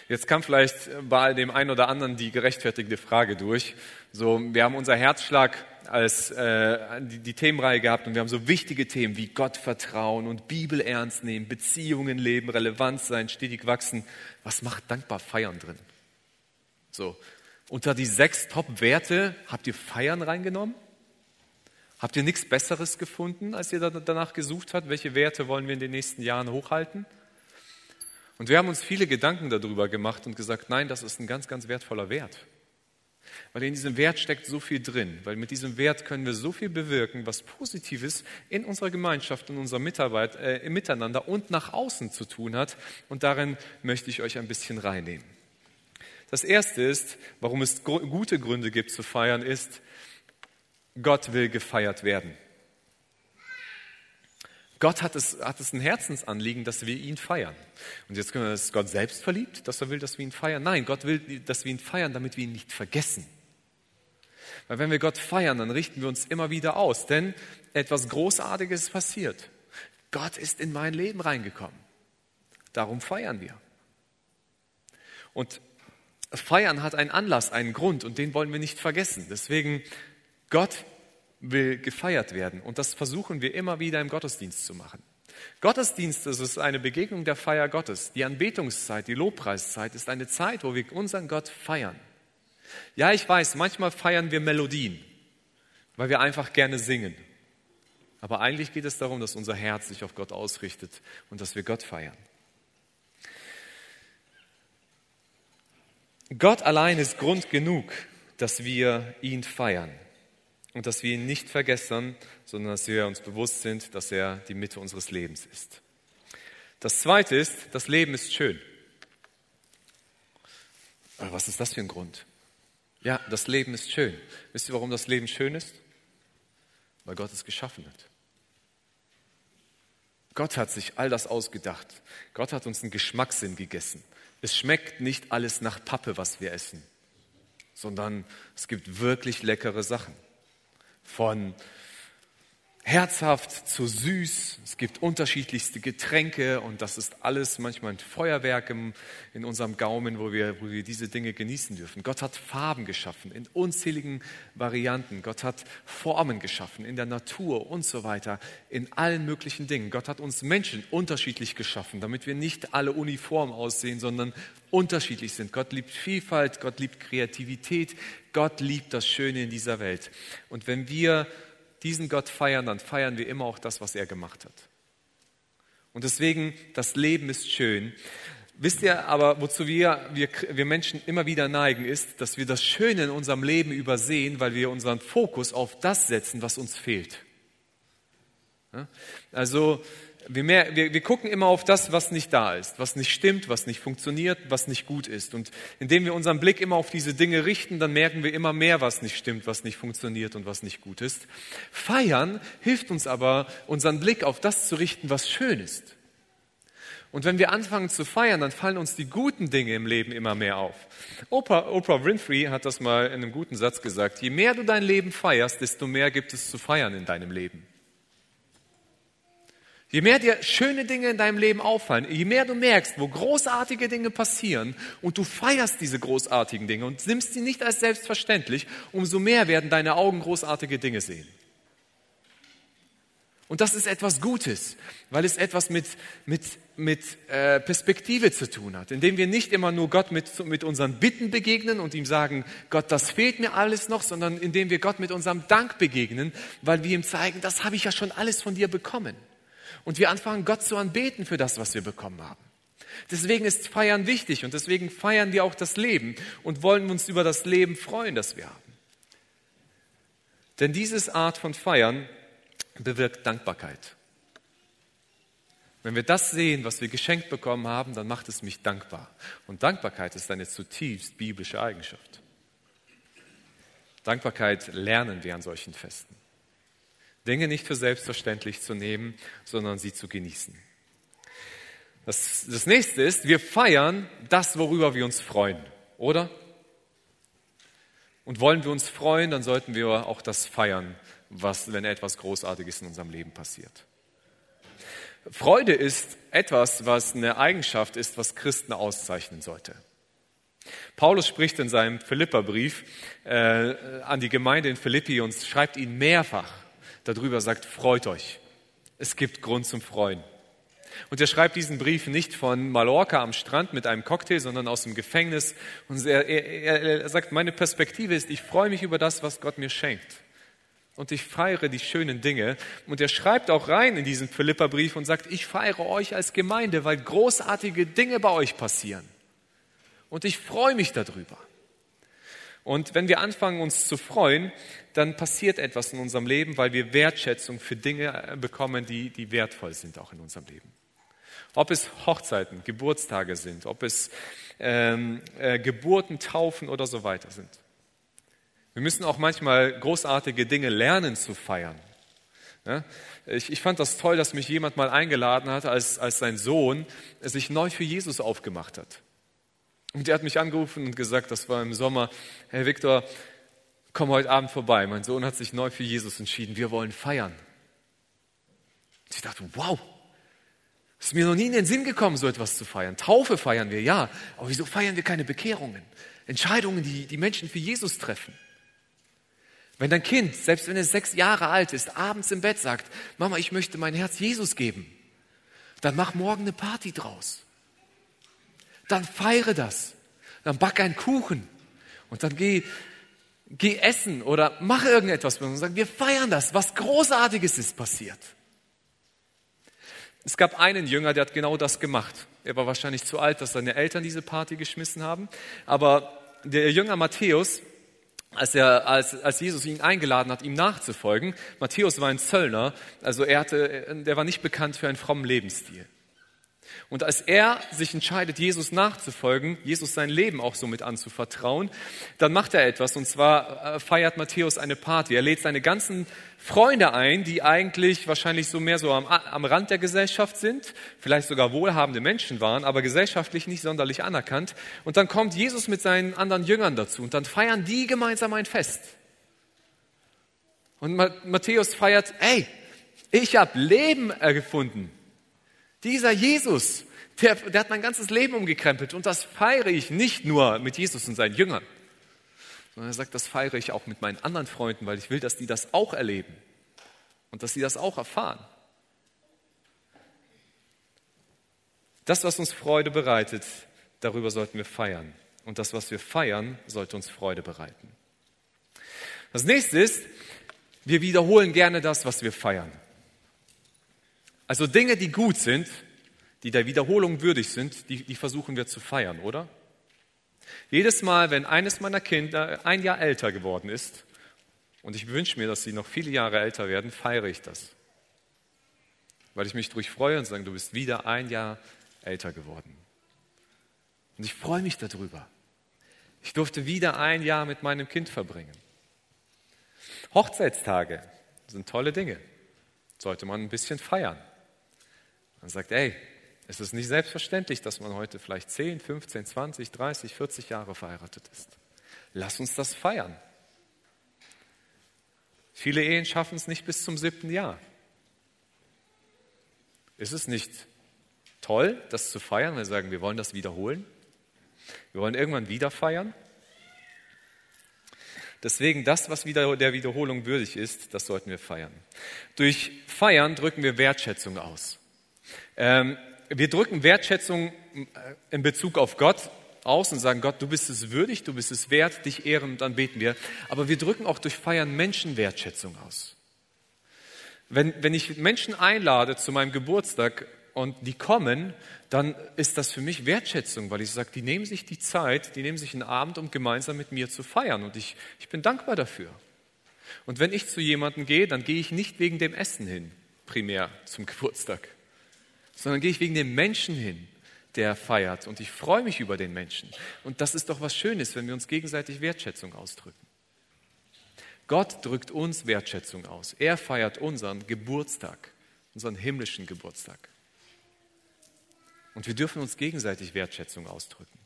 Jetzt kam vielleicht bei dem einen oder anderen die gerechtfertigte Frage durch. So, wir haben unser Herzschlag als äh, die, die Themenreihe gehabt und wir haben so wichtige Themen wie Gott vertrauen und Bibel ernst nehmen, Beziehungen leben, relevant sein, stetig wachsen. Was macht dankbar feiern drin? So, unter die sechs Top-Werte habt ihr Feiern reingenommen? Habt ihr nichts Besseres gefunden, als ihr danach gesucht habt? Welche Werte wollen wir in den nächsten Jahren hochhalten? Und wir haben uns viele Gedanken darüber gemacht und gesagt, nein, das ist ein ganz, ganz wertvoller Wert. Weil in diesem Wert steckt so viel drin, weil mit diesem Wert können wir so viel bewirken, was Positives in unserer Gemeinschaft, in unserer Mitarbeit, äh, im Miteinander und nach außen zu tun hat. Und darin möchte ich euch ein bisschen reinnehmen. Das erste ist, warum es gute Gründe gibt zu feiern, ist, Gott will gefeiert werden. Gott hat es, hat es ein Herzensanliegen, dass wir ihn feiern. Und jetzt können wir, ist Gott selbst verliebt, dass er will, dass wir ihn feiern? Nein, Gott will, dass wir ihn feiern, damit wir ihn nicht vergessen. Weil wenn wir Gott feiern, dann richten wir uns immer wieder aus, denn etwas Großartiges passiert. Gott ist in mein Leben reingekommen. Darum feiern wir. Und Feiern hat einen Anlass, einen Grund und den wollen wir nicht vergessen. Deswegen, Gott will gefeiert werden und das versuchen wir immer wieder im Gottesdienst zu machen. Gottesdienst ist eine Begegnung der Feier Gottes. Die Anbetungszeit, die Lobpreiszeit ist eine Zeit, wo wir unseren Gott feiern. Ja, ich weiß, manchmal feiern wir Melodien, weil wir einfach gerne singen. Aber eigentlich geht es darum, dass unser Herz sich auf Gott ausrichtet und dass wir Gott feiern. Gott allein ist Grund genug, dass wir ihn feiern und dass wir ihn nicht vergessen, sondern dass wir uns bewusst sind, dass er die Mitte unseres Lebens ist. Das Zweite ist, das Leben ist schön. Aber was ist das für ein Grund? Ja, das Leben ist schön. Wisst ihr, warum das Leben schön ist? Weil Gott es geschaffen hat. Gott hat sich all das ausgedacht. Gott hat uns einen Geschmackssinn gegessen. Es schmeckt nicht alles nach Pappe, was wir essen, sondern es gibt wirklich leckere Sachen. Von herzhaft zu süß. Es gibt unterschiedlichste Getränke und das ist alles manchmal ein Feuerwerk im, in unserem Gaumen, wo wir, wo wir diese Dinge genießen dürfen. Gott hat Farben geschaffen in unzähligen Varianten. Gott hat Formen geschaffen in der Natur und so weiter, in allen möglichen Dingen. Gott hat uns Menschen unterschiedlich geschaffen, damit wir nicht alle uniform aussehen, sondern unterschiedlich sind. Gott liebt Vielfalt, Gott liebt Kreativität, Gott liebt das Schöne in dieser Welt. Und wenn wir diesen Gott feiern, dann feiern wir immer auch das, was er gemacht hat. Und deswegen, das Leben ist schön. Wisst ihr aber, wozu wir, wir, wir Menschen immer wieder neigen, ist, dass wir das Schöne in unserem Leben übersehen, weil wir unseren Fokus auf das setzen, was uns fehlt. Also wir, mehr, wir, wir gucken immer auf das, was nicht da ist, was nicht stimmt, was nicht funktioniert, was nicht gut ist. Und indem wir unseren Blick immer auf diese Dinge richten, dann merken wir immer mehr, was nicht stimmt, was nicht funktioniert und was nicht gut ist. Feiern hilft uns aber, unseren Blick auf das zu richten, was schön ist. Und wenn wir anfangen zu feiern, dann fallen uns die guten Dinge im Leben immer mehr auf. Oprah, Oprah Winfrey hat das mal in einem guten Satz gesagt. Je mehr du dein Leben feierst, desto mehr gibt es zu feiern in deinem Leben. Je mehr dir schöne Dinge in deinem Leben auffallen, je mehr du merkst, wo großartige Dinge passieren und du feierst diese großartigen Dinge und nimmst sie nicht als selbstverständlich, umso mehr werden deine Augen großartige Dinge sehen. Und das ist etwas Gutes, weil es etwas mit, mit, mit äh, Perspektive zu tun hat, indem wir nicht immer nur Gott mit, mit unseren Bitten begegnen und ihm sagen, Gott, das fehlt mir alles noch, sondern indem wir Gott mit unserem Dank begegnen, weil wir ihm zeigen, das habe ich ja schon alles von dir bekommen und wir anfangen, Gott zu anbeten für das, was wir bekommen haben. Deswegen ist Feiern wichtig und deswegen feiern wir auch das Leben und wollen uns über das Leben freuen, das wir haben. Denn diese Art von Feiern bewirkt Dankbarkeit. Wenn wir das sehen, was wir geschenkt bekommen haben, dann macht es mich dankbar. Und Dankbarkeit ist eine zutiefst biblische Eigenschaft. Dankbarkeit lernen wir an solchen Festen. Dinge nicht für selbstverständlich zu nehmen, sondern sie zu genießen. Das, das nächste ist, wir feiern das, worüber wir uns freuen, oder? Und wollen wir uns freuen, dann sollten wir auch das feiern, was, wenn etwas Großartiges in unserem Leben passiert. Freude ist etwas, was eine Eigenschaft ist, was Christen auszeichnen sollte. Paulus spricht in seinem Philipperbrief äh, an die Gemeinde in Philippi und schreibt ihnen mehrfach, darüber sagt, freut euch. Es gibt Grund zum Freuen. Und er schreibt diesen Brief nicht von Mallorca am Strand mit einem Cocktail, sondern aus dem Gefängnis. Und er, er, er sagt, meine Perspektive ist, ich freue mich über das, was Gott mir schenkt. Und ich feiere die schönen Dinge. Und er schreibt auch rein in diesen Philipperbrief und sagt, ich feiere euch als Gemeinde, weil großartige Dinge bei euch passieren. Und ich freue mich darüber. Und wenn wir anfangen, uns zu freuen, dann passiert etwas in unserem Leben, weil wir Wertschätzung für Dinge äh, bekommen, die, die wertvoll sind auch in unserem Leben. Ob es Hochzeiten, Geburtstage sind, ob es ähm, äh, Geburten, Taufen oder so weiter sind. Wir müssen auch manchmal großartige Dinge lernen zu feiern. Ja? Ich, ich, fand das toll, dass mich jemand mal eingeladen hat, als, als sein Sohn sich neu für Jesus aufgemacht hat. Und er hat mich angerufen und gesagt, das war im Sommer, Herr Viktor, komm heute Abend vorbei. Mein Sohn hat sich neu für Jesus entschieden. Wir wollen feiern. Ich dachte, wow, ist mir noch nie in den Sinn gekommen, so etwas zu feiern. Taufe feiern wir, ja. Aber wieso feiern wir keine Bekehrungen? Entscheidungen, die die Menschen für Jesus treffen. Wenn dein Kind, selbst wenn es sechs Jahre alt ist, abends im Bett sagt, Mama, ich möchte mein Herz Jesus geben, dann mach morgen eine Party draus dann feiere das. Dann back einen Kuchen und dann geh geh essen oder mach irgendetwas und sagen, wir feiern das, was Großartiges ist passiert. Es gab einen Jünger, der hat genau das gemacht. Er war wahrscheinlich zu alt, dass seine Eltern diese Party geschmissen haben. Aber der Jünger Matthäus, als, er, als, als Jesus ihn eingeladen hat, ihm nachzufolgen, Matthäus war ein Zöllner, also er hatte, der war nicht bekannt für einen frommen Lebensstil. Und als er sich entscheidet, Jesus nachzufolgen, Jesus sein Leben auch somit anzuvertrauen, dann macht er etwas. Und zwar äh, feiert Matthäus eine Party. Er lädt seine ganzen Freunde ein, die eigentlich wahrscheinlich so mehr so am, am Rand der Gesellschaft sind, vielleicht sogar wohlhabende Menschen waren, aber gesellschaftlich nicht sonderlich anerkannt. Und dann kommt Jesus mit seinen anderen Jüngern dazu und dann feiern die gemeinsam ein Fest. Und Matthäus feiert, ey, ich habe Leben gefunden. Dieser Jesus, der, der hat mein ganzes Leben umgekrempelt und das feiere ich nicht nur mit Jesus und seinen Jüngern, sondern er sagt, das feiere ich auch mit meinen anderen Freunden, weil ich will, dass die das auch erleben und dass sie das auch erfahren. Das, was uns Freude bereitet, darüber sollten wir feiern. Und das, was wir feiern, sollte uns Freude bereiten. Das nächste ist, wir wiederholen gerne das, was wir feiern. Also Dinge, die gut sind, die der Wiederholung würdig sind, die, die versuchen wir zu feiern, oder? Jedes Mal, wenn eines meiner Kinder ein Jahr älter geworden ist, und ich wünsche mir, dass sie noch viele Jahre älter werden, feiere ich das. Weil ich mich durch freue und sage, du bist wieder ein Jahr älter geworden. Und ich freue mich darüber. Ich durfte wieder ein Jahr mit meinem Kind verbringen. Hochzeitstage sind tolle Dinge. Sollte man ein bisschen feiern. Man sagt, ey, es ist nicht selbstverständlich, dass man heute vielleicht 10, 15, 20, 30, 40 Jahre verheiratet ist. Lass uns das feiern. Viele Ehen schaffen es nicht bis zum siebten Jahr. Ist es nicht toll, das zu feiern? Wir sagen, wir wollen das wiederholen. Wir wollen irgendwann wieder feiern. Deswegen das, was wieder der Wiederholung würdig ist, das sollten wir feiern. Durch Feiern drücken wir Wertschätzung aus. Ähm, wir drücken Wertschätzung äh, in Bezug auf Gott aus und sagen, Gott, du bist es würdig, du bist es wert, dich ehren und anbeten wir. Aber wir drücken auch durch Feiern Menschen Wertschätzung aus. Wenn, wenn ich Menschen einlade zu meinem Geburtstag und die kommen, dann ist das für mich Wertschätzung, weil ich sage, die nehmen sich die Zeit, die nehmen sich einen Abend, um gemeinsam mit mir zu feiern. Und ich, ich bin dankbar dafür. Und wenn ich zu jemandem gehe, dann gehe ich nicht wegen dem Essen hin, primär zum Geburtstag sondern gehe ich wegen dem Menschen hin, der feiert. Und ich freue mich über den Menschen. Und das ist doch was Schönes, wenn wir uns gegenseitig Wertschätzung ausdrücken. Gott drückt uns Wertschätzung aus. Er feiert unseren Geburtstag, unseren himmlischen Geburtstag. Und wir dürfen uns gegenseitig Wertschätzung ausdrücken.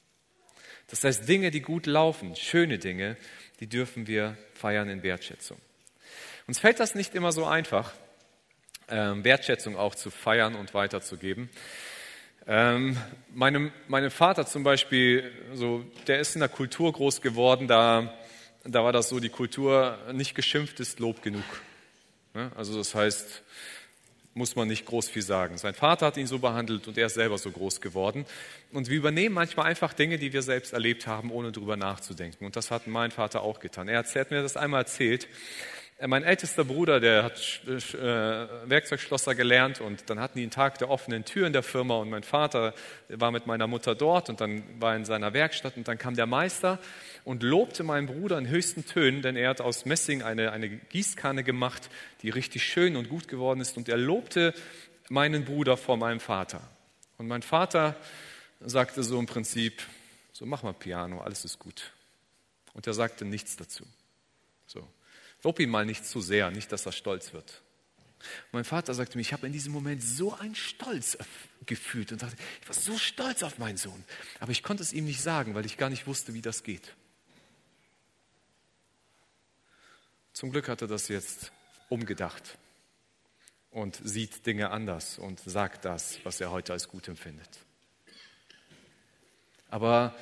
Das heißt, Dinge, die gut laufen, schöne Dinge, die dürfen wir feiern in Wertschätzung. Uns fällt das nicht immer so einfach, ähm, Wertschätzung auch zu feiern und weiterzugeben. Ähm, meinem, meinem Vater zum Beispiel, so, der ist in der Kultur groß geworden, da, da war das so, die Kultur nicht geschimpft ist Lob genug. Ne? Also das heißt, muss man nicht groß viel sagen. Sein Vater hat ihn so behandelt und er ist selber so groß geworden. Und wir übernehmen manchmal einfach Dinge, die wir selbst erlebt haben, ohne darüber nachzudenken. Und das hat mein Vater auch getan. Er hat, er hat mir das einmal erzählt. Äh, mein ältester Bruder, der hat äh, Werkzeugschlosser gelernt und dann hatten die einen Tag der offenen Tür in der Firma und mein Vater war mit meiner Mutter dort und dann war in seiner Werkstatt und dann kam der Meister und lobte meinen Bruder in höchsten Tönen, denn er hat aus Messing eine, eine Gießkanne gemacht, die richtig schön und gut geworden ist und er lobte meinen Bruder vor meinem Vater. Und mein Vater sagte so im Prinzip, so mach mal Piano, alles ist gut. Und er sagte nichts dazu. So. Lob ihn mal nicht zu sehr, nicht, dass er stolz wird. mein Vater sagte mir, ich habe in diesem Moment so einen Stolz gefühlt und dachte, ich war so stolz auf meinen Sohn. Aber ich konnte es ihm nicht sagen, weil ich gar nicht wusste, wie das geht. Zum Glück hat er das jetzt umgedacht und sieht Dinge anders und sagt das, was er heute als gut empfindet. Aber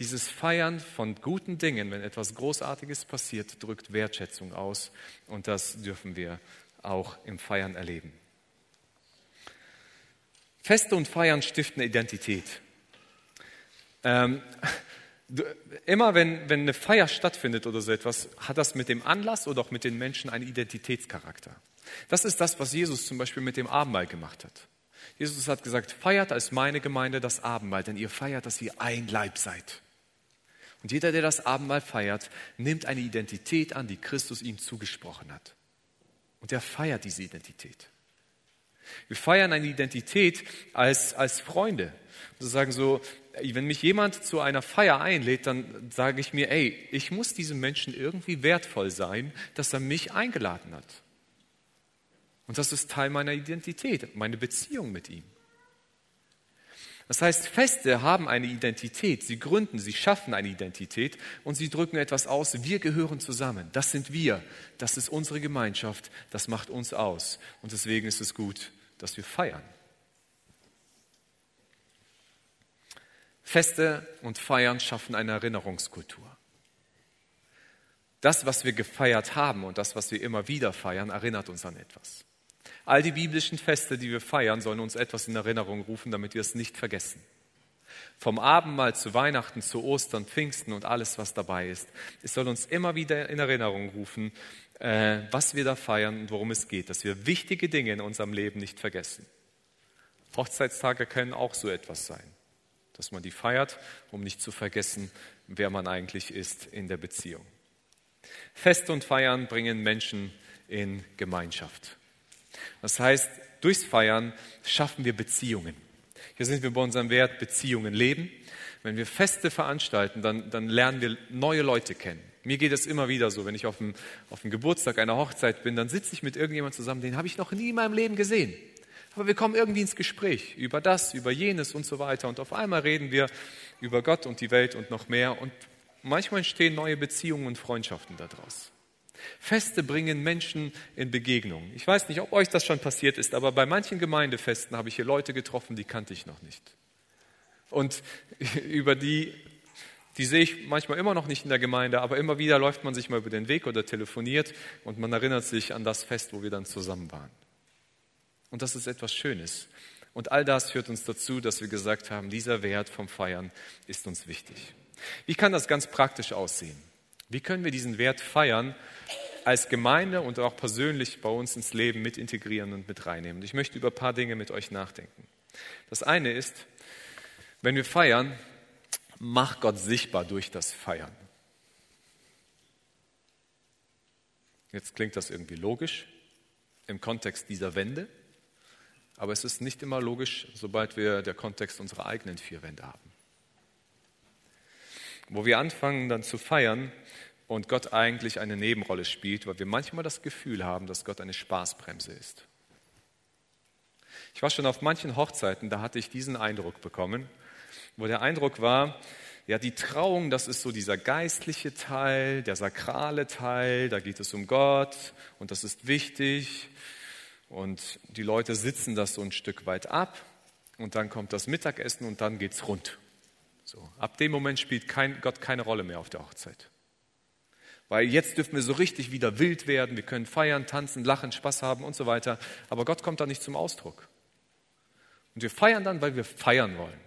dieses Feiern von guten Dingen, wenn etwas Großartiges passiert, drückt Wertschätzung aus und das dürfen wir auch im Feiern erleben. Feste und Feiern stiften Identität. Ähm, immer wenn, wenn eine Feier stattfindet oder so etwas, hat das mit dem Anlass oder auch mit den Menschen einen Identitätscharakter. Das ist das, was Jesus zum Beispiel mit dem Abendmahl gemacht hat. Jesus hat gesagt, feiert als meine Gemeinde das Abendmahl, denn ihr feiert, dass ihr ein Leib seid. Und jeder, der das Abendmahl feiert, nimmt eine Identität an, die Christus ihm zugesprochen hat. Und er feiert diese Identität. Wir feiern eine Identität als, als Freunde. Wir sagen so, wenn mich jemand zu einer Feier einlädt, dann sage ich mir, ey, ich muss diesem Menschen irgendwie wertvoll sein, dass er mich eingeladen hat. Und das ist Teil meiner Identität, meine Beziehung mit ihm. Das heißt, Feste haben eine Identität, sie gründen, sie schaffen eine Identität und sie drücken etwas aus. Wir gehören zusammen, das sind wir, das ist unsere Gemeinschaft, das macht uns aus. Und deswegen ist es gut, dass wir feiern. Feste und Feiern schaffen eine Erinnerungskultur. Das, was wir gefeiert haben und das, was wir immer wieder feiern, erinnert uns an etwas. All die biblischen Feste, die wir feiern, sollen uns etwas in Erinnerung rufen, damit wir es nicht vergessen. Vom Abendmahl zu Weihnachten, zu Ostern, Pfingsten und alles, was dabei ist. Es soll uns immer wieder in Erinnerung rufen, äh, was wir da feiern und worum es geht, dass wir wichtige Dinge in unserem Leben nicht vergessen. Hochzeitstage können auch so etwas sein, dass man die feiert, um nicht zu vergessen, wer man eigentlich ist in der Beziehung. Feste und Feiern bringen Menschen in Gemeinschaft. Das heißt, durchs Feiern schaffen wir Beziehungen. Hier sind wir bei unserem Wert Beziehungen leben. Wenn wir Feste veranstalten, dann, dann lernen wir neue Leute kennen. Mir geht es immer wieder so, wenn ich auf dem, auf dem Geburtstag einer Hochzeit bin, dann sitze ich mit irgendjemandem zusammen, den habe ich noch nie in meinem Leben gesehen. Aber wir kommen irgendwie ins Gespräch über das, über jenes und so weiter. Und auf einmal reden wir über Gott und die Welt und noch mehr. Und manchmal entstehen neue Beziehungen und Freundschaften daraus. Feste bringen Menschen in Begegnung. Ich weiß nicht, ob euch das schon passiert ist, aber bei manchen Gemeindefesten habe ich hier Leute getroffen, die kannte ich noch nicht. Und *laughs* über die, die sehe ich manchmal immer noch nicht in der Gemeinde, aber immer wieder läuft man sich mal über den Weg oder telefoniert und man erinnert sich an das Fest, wo wir dann zusammen waren. Und das ist etwas Schönes. Und all das führt uns dazu, dass wir gesagt haben, dieser Wert vom Feiern ist uns wichtig. Wie kann das ganz praktisch aussehen? Wie können wir diesen Wert feiern als Gemeinde und auch persönlich bei uns ins Leben mit integrieren und mit reinnehmen? Ich möchte über ein paar Dinge mit euch nachdenken. Das eine ist, wenn wir feiern, mach Gott sichtbar durch das Feiern. Jetzt klingt das irgendwie logisch im Kontext dieser Wende, aber es ist nicht immer logisch, sobald wir der Kontext unserer eigenen vier Wände haben wo wir anfangen dann zu feiern und Gott eigentlich eine Nebenrolle spielt, weil wir manchmal das Gefühl haben, dass Gott eine Spaßbremse ist. Ich war schon auf manchen Hochzeiten, da hatte ich diesen Eindruck bekommen, wo der Eindruck war, ja, die Trauung, das ist so dieser geistliche Teil, der sakrale Teil, da geht es um Gott und das ist wichtig und die Leute sitzen das so ein Stück weit ab und dann kommt das Mittagessen und dann geht's rund. So, ab dem Moment spielt kein, Gott keine Rolle mehr auf der Hochzeit. Weil jetzt dürfen wir so richtig wieder wild werden, wir können feiern, tanzen, lachen, Spaß haben und so weiter. Aber Gott kommt da nicht zum Ausdruck. Und wir feiern dann, weil wir feiern wollen.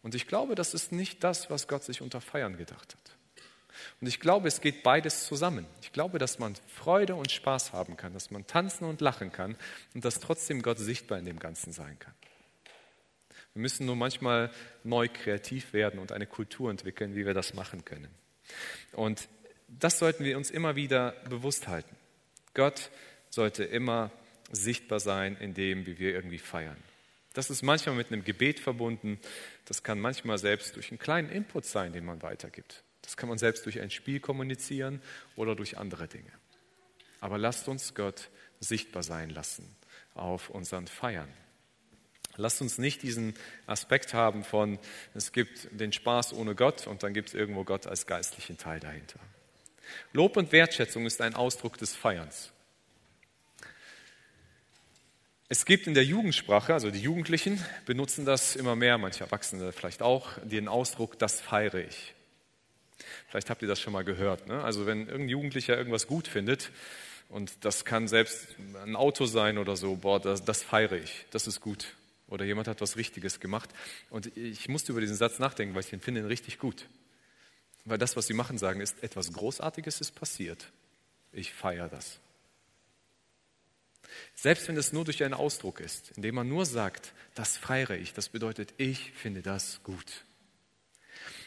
Und ich glaube, das ist nicht das, was Gott sich unter Feiern gedacht hat. Und ich glaube, es geht beides zusammen. Ich glaube, dass man Freude und Spaß haben kann, dass man tanzen und lachen kann und dass trotzdem Gott sichtbar in dem Ganzen sein kann. Wir müssen nur manchmal neu kreativ werden und eine Kultur entwickeln, wie wir das machen können. Und das sollten wir uns immer wieder bewusst halten. Gott sollte immer sichtbar sein in dem, wie wir irgendwie feiern. Das ist manchmal mit einem Gebet verbunden. Das kann manchmal selbst durch einen kleinen Input sein, den man weitergibt. Das kann man selbst durch ein Spiel kommunizieren oder durch andere Dinge. Aber lasst uns Gott sichtbar sein lassen auf unseren Feiern. Lasst uns nicht diesen Aspekt haben von, es gibt den Spaß ohne Gott und dann gibt es irgendwo Gott als geistlichen Teil dahinter. Lob und Wertschätzung ist ein Ausdruck des Feierns. Es gibt in der Jugendsprache, also die Jugendlichen benutzen das immer mehr, manche Erwachsene vielleicht auch, den Ausdruck, das feiere ich. Vielleicht habt ihr das schon mal gehört. Ne? Also wenn irgendein Jugendlicher irgendwas gut findet, und das kann selbst ein Auto sein oder so, boah, das, das feiere ich, das ist gut. Oder jemand hat was Richtiges gemacht. Und ich musste über diesen Satz nachdenken, weil ich den finde richtig gut. Weil das, was sie machen, sagen, ist, etwas Großartiges ist passiert. Ich feiere das. Selbst wenn es nur durch einen Ausdruck ist, indem man nur sagt, das feiere ich, das bedeutet, ich finde das gut.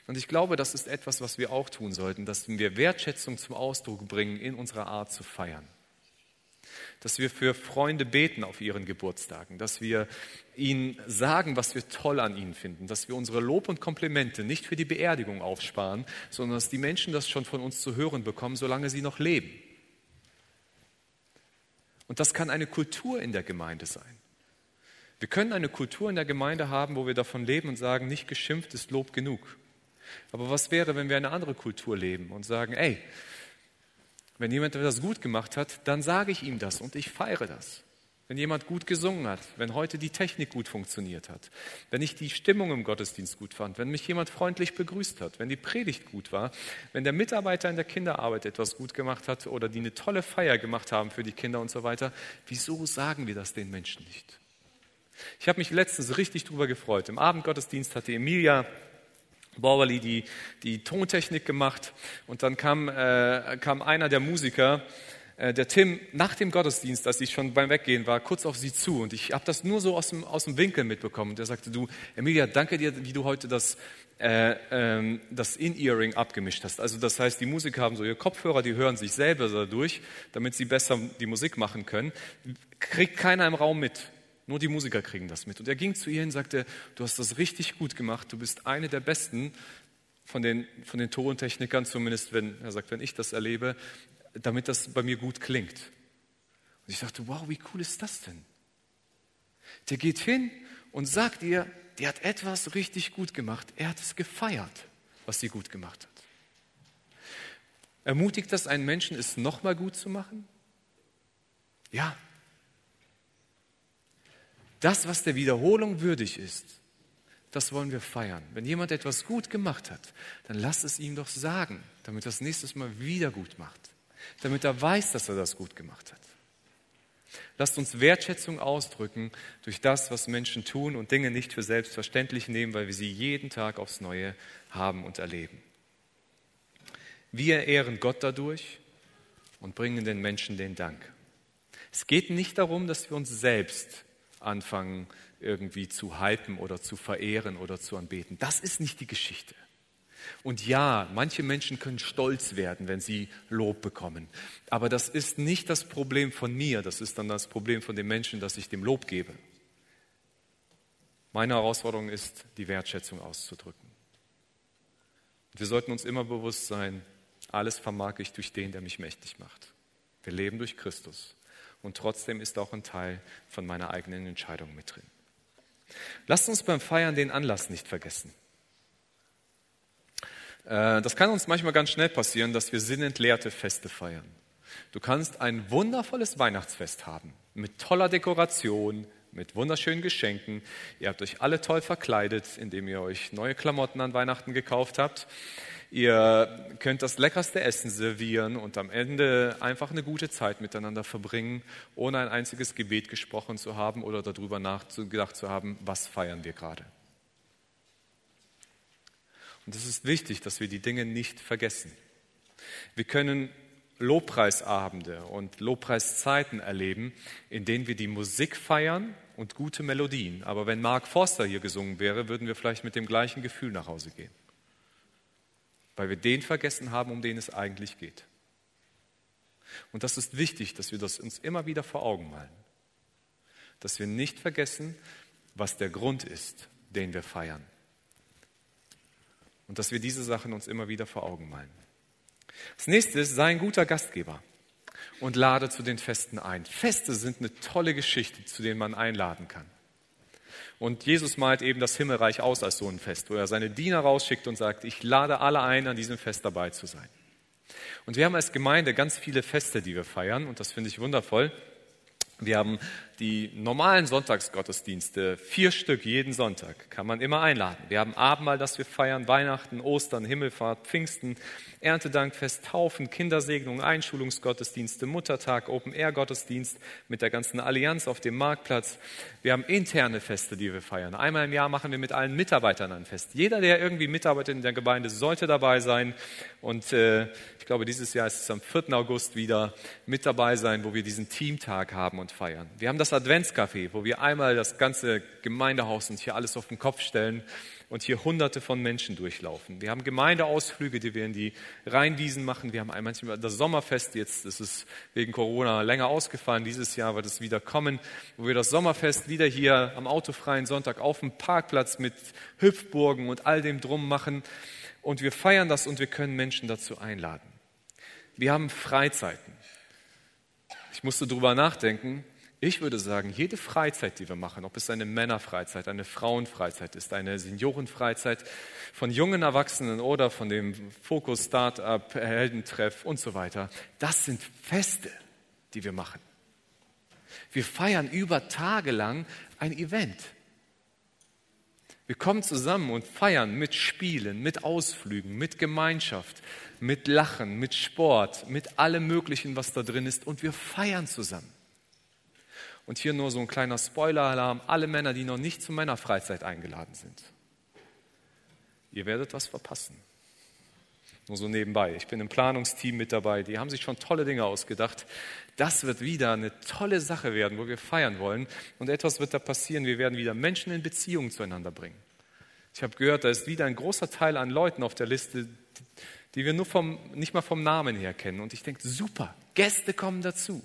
Und ich glaube, das ist etwas, was wir auch tun sollten, dass wir Wertschätzung zum Ausdruck bringen in unserer Art zu feiern. Dass wir für Freunde beten auf ihren Geburtstagen, dass wir ihnen sagen, was wir toll an ihnen finden, dass wir unsere Lob und Komplimente nicht für die Beerdigung aufsparen, sondern dass die Menschen das schon von uns zu hören bekommen, solange sie noch leben. Und das kann eine Kultur in der Gemeinde sein. Wir können eine Kultur in der Gemeinde haben, wo wir davon leben und sagen, nicht geschimpft ist Lob genug. Aber was wäre, wenn wir eine andere Kultur leben und sagen, ey, wenn jemand etwas gut gemacht hat, dann sage ich ihm das und ich feiere das. Wenn jemand gut gesungen hat, wenn heute die Technik gut funktioniert hat, wenn ich die Stimmung im Gottesdienst gut fand, wenn mich jemand freundlich begrüßt hat, wenn die Predigt gut war, wenn der Mitarbeiter in der Kinderarbeit etwas gut gemacht hat oder die eine tolle Feier gemacht haben für die Kinder und so weiter, wieso sagen wir das den Menschen nicht? Ich habe mich letztens richtig darüber gefreut. Im Abendgottesdienst hatte Emilia Bauerli die, die Tontechnik gemacht und dann kam, äh, kam einer der Musiker, äh, der Tim, nach dem Gottesdienst, als ich schon beim Weggehen war, kurz auf sie zu und ich habe das nur so aus dem, aus dem Winkel mitbekommen. Und er sagte, du, Emilia, danke dir, wie du heute das, äh, ähm, das In-Earing abgemischt hast. Also das heißt, die Musiker haben so ihre Kopfhörer, die hören sich selber dadurch, damit sie besser die Musik machen können. Kriegt keiner im Raum mit. Nur die Musiker kriegen das mit. Und er ging zu ihr und sagte, du hast das richtig gut gemacht, du bist eine der Besten von den, von den Tontechnikern, zumindest wenn, er sagt, wenn ich das erlebe, damit das bei mir gut klingt. Und ich dachte, wow, wie cool ist das denn? Der geht hin und sagt ihr, der hat etwas richtig gut gemacht. Er hat es gefeiert, was sie gut gemacht hat. Ermutigt das einen Menschen, es nochmal gut zu machen? Ja, das, was der Wiederholung würdig ist, das wollen wir feiern. Wenn jemand etwas gut gemacht hat, dann lass es ihm doch sagen, damit er das nächstes Mal wieder gut macht. Damit er weiß, dass er das gut gemacht hat. Lasst uns Wertschätzung ausdrücken durch das, was Menschen tun und Dinge nicht für selbstverständlich nehmen, weil wir sie jeden Tag aufs Neue haben und erleben. Wir ehren Gott dadurch und bringen den Menschen den Dank. Es geht nicht darum, dass wir uns selbst anfangen irgendwie zu hypen oder zu verehren oder zu anbeten. Das ist nicht die Geschichte. Und ja, manche Menschen können stolz werden, wenn sie Lob bekommen. Aber das ist nicht das Problem von mir, das ist dann das Problem von dem Menschen, dass ich dem Lob gebe. Meine Herausforderung ist, die Wertschätzung auszudrücken. Wir sollten uns immer bewusst sein, alles vermag ich durch den, der mich mächtig macht. Wir leben durch Christus und trotzdem ist auch ein Teil von meiner eigenen Entscheidung mit drin. Lasst uns beim Feiern den Anlass nicht vergessen. Äh, das kann uns manchmal ganz schnell passieren, dass wir sinnentleerte Feste feiern. Du kannst ein wundervolles Weihnachtsfest haben mit toller Dekoration, mit wunderschönen Geschenken. Ihr habt euch alle toll verkleidet, indem ihr euch neue Klamotten an Weihnachten gekauft habt. Ihr könnt das leckerste Essen servieren und am Ende einfach eine gute Zeit miteinander verbringen, ohne ein einziges Gebet gesprochen zu haben oder darüber nachgedacht zu haben, was feiern wir gerade. Und es ist wichtig, dass wir die Dinge nicht vergessen. Wir können Lobpreisabende und Lobpreiszeiten erleben, in denen wir die Musik feiern und gute Melodien. Aber wenn Mark Forster hier gesungen wäre, würden wir vielleicht mit dem gleichen Gefühl nach Hause gehen weil wir den vergessen haben, um den es eigentlich geht. Und das ist wichtig, dass wir das uns immer wieder vor Augen malen. Dass wir nicht vergessen, was der Grund ist, den wir feiern. Und dass wir diese Sachen uns immer wieder vor Augen malen. Das nächste ist, sei ein guter Gastgeber und lade zu den Festen ein. Feste sind eine tolle Geschichte, zu denen man einladen kann. Und Jesus malt eben das Himmelreich aus als so ein Fest, wo er seine Diener rausschickt und sagt, ich lade alle ein, an diesem Fest dabei zu sein. Und wir haben als Gemeinde ganz viele Feste, die wir feiern und das finde ich wundervoll. Wir haben die normalen Sonntagsgottesdienste, vier Stück jeden Sonntag, kann man immer einladen. Wir haben Abendmahl, das wir feiern, Weihnachten, Ostern, Himmelfahrt, Pfingsten, Erntedankfest, Taufen, Kindersegnung, Einschulungsgottesdienste, Muttertag, Open-Air-Gottesdienst mit der ganzen Allianz auf dem Marktplatz. Wir haben interne Feste, die wir feiern. Einmal im Jahr machen wir mit allen Mitarbeitern ein Fest. Jeder, der irgendwie mitarbeitet in der Gemeinde, sollte dabei sein. Und äh, ich glaube, dieses Jahr ist es am 4. August wieder mit dabei sein, wo wir diesen Teamtag haben und feiern. Wir haben das Adventscafé, wo wir einmal das ganze Gemeindehaus und hier alles auf den Kopf stellen und hier hunderte von Menschen durchlaufen. Wir haben Gemeindeausflüge, die wir in die Rheinwiesen machen. Wir haben einmal das Sommerfest, jetzt ist es wegen Corona länger ausgefallen. Dieses Jahr wird es wieder kommen, wo wir das Sommerfest wieder hier am autofreien Sonntag auf dem Parkplatz mit Hüpfburgen und all dem drum machen. Und wir feiern das und wir können Menschen dazu einladen. Wir haben Freizeiten. Ich musste drüber nachdenken. Ich würde sagen, jede Freizeit, die wir machen, ob es eine Männerfreizeit, eine Frauenfreizeit ist, eine Seniorenfreizeit von jungen Erwachsenen oder von dem Fokus Startup, Heldentreff und so weiter, das sind Feste, die wir machen. Wir feiern über Tage lang ein Event. Wir kommen zusammen und feiern mit Spielen, mit Ausflügen, mit Gemeinschaft, mit Lachen, mit Sport, mit allem Möglichen, was da drin ist und wir feiern zusammen. Und hier nur so ein kleiner Spoiler-Alarm. Alle Männer, die noch nicht zur Männerfreizeit eingeladen sind. Ihr werdet was verpassen. Nur so nebenbei. Ich bin im Planungsteam mit dabei. Die haben sich schon tolle Dinge ausgedacht. Das wird wieder eine tolle Sache werden, wo wir feiern wollen. Und etwas wird da passieren. Wir werden wieder Menschen in Beziehung zueinander bringen. Ich habe gehört, da ist wieder ein großer Teil an Leuten auf der Liste, die wir nur vom, nicht mal vom Namen her kennen. Und ich denke, super, Gäste kommen dazu.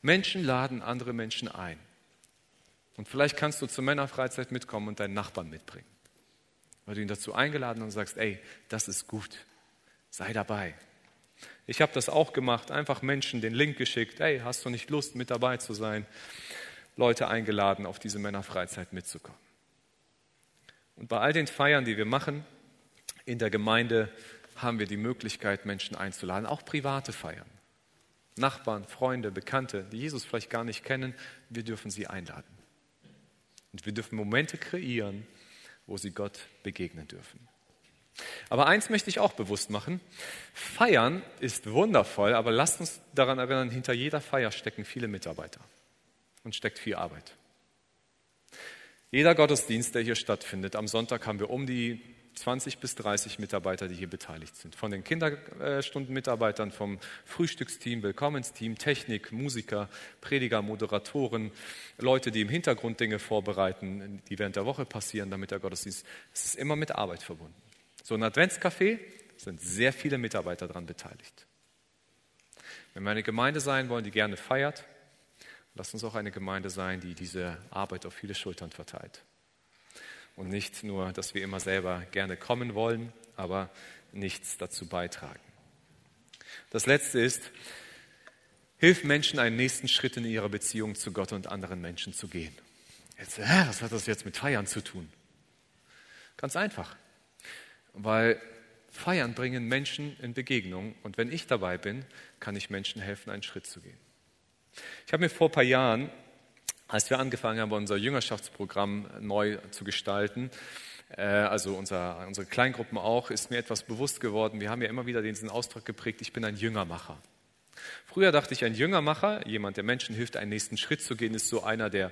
Menschen laden andere Menschen ein. Und vielleicht kannst du zur Männerfreizeit mitkommen und deinen Nachbarn mitbringen. Weil du ihn dazu eingeladen und sagst, ey, das ist gut, sei dabei. Ich habe das auch gemacht, einfach Menschen den Link geschickt, ey, hast du nicht Lust, mit dabei zu sein? Leute eingeladen, auf diese Männerfreizeit mitzukommen. Und bei all den Feiern, die wir machen in der Gemeinde, haben wir die Möglichkeit, Menschen einzuladen, auch private Feiern. Nachbarn, Freunde, Bekannte, die Jesus vielleicht gar nicht kennen, wir dürfen sie einladen. Und wir dürfen Momente kreieren, wo sie Gott begegnen dürfen. Aber eins möchte ich auch bewusst machen. Feiern ist wundervoll, aber lasst uns daran erinnern, hinter jeder Feier stecken viele Mitarbeiter und steckt viel Arbeit. Jeder Gottesdienst, der hier stattfindet, am Sonntag haben wir um die 20 bis 30 Mitarbeiter, die hier beteiligt sind. Von den Kinderstundenmitarbeitern, vom Frühstücksteam, Willkommensteam, Technik, Musiker, Prediger, Moderatoren, Leute, die im Hintergrund Dinge vorbereiten, die während der Woche passieren, damit der Gottesdienst. Es ist immer mit Arbeit verbunden. So ein Adventscafé sind sehr viele Mitarbeiter daran beteiligt. Wenn wir eine Gemeinde sein wollen, die gerne feiert, lasst uns auch eine Gemeinde sein, die diese Arbeit auf viele Schultern verteilt und nicht nur, dass wir immer selber gerne kommen wollen, aber nichts dazu beitragen. Das Letzte ist, hilf Menschen einen nächsten Schritt in ihrer Beziehung zu Gott und anderen Menschen zu gehen. Jetzt, was hat das jetzt mit Feiern zu tun? Ganz einfach, weil Feiern bringen Menschen in Begegnung und wenn ich dabei bin, kann ich Menschen helfen, einen Schritt zu gehen. Ich habe mir vor ein paar Jahren als wir angefangen haben, unser Jüngerschaftsprogramm neu zu gestalten, äh, also unser, unsere Kleingruppen auch, ist mir etwas bewusst geworden. Wir haben ja immer wieder diesen Ausdruck geprägt, ich bin ein Jüngermacher. Früher dachte ich, ein Jüngermacher, jemand, der Menschen hilft, einen nächsten Schritt zu gehen, ist so einer, der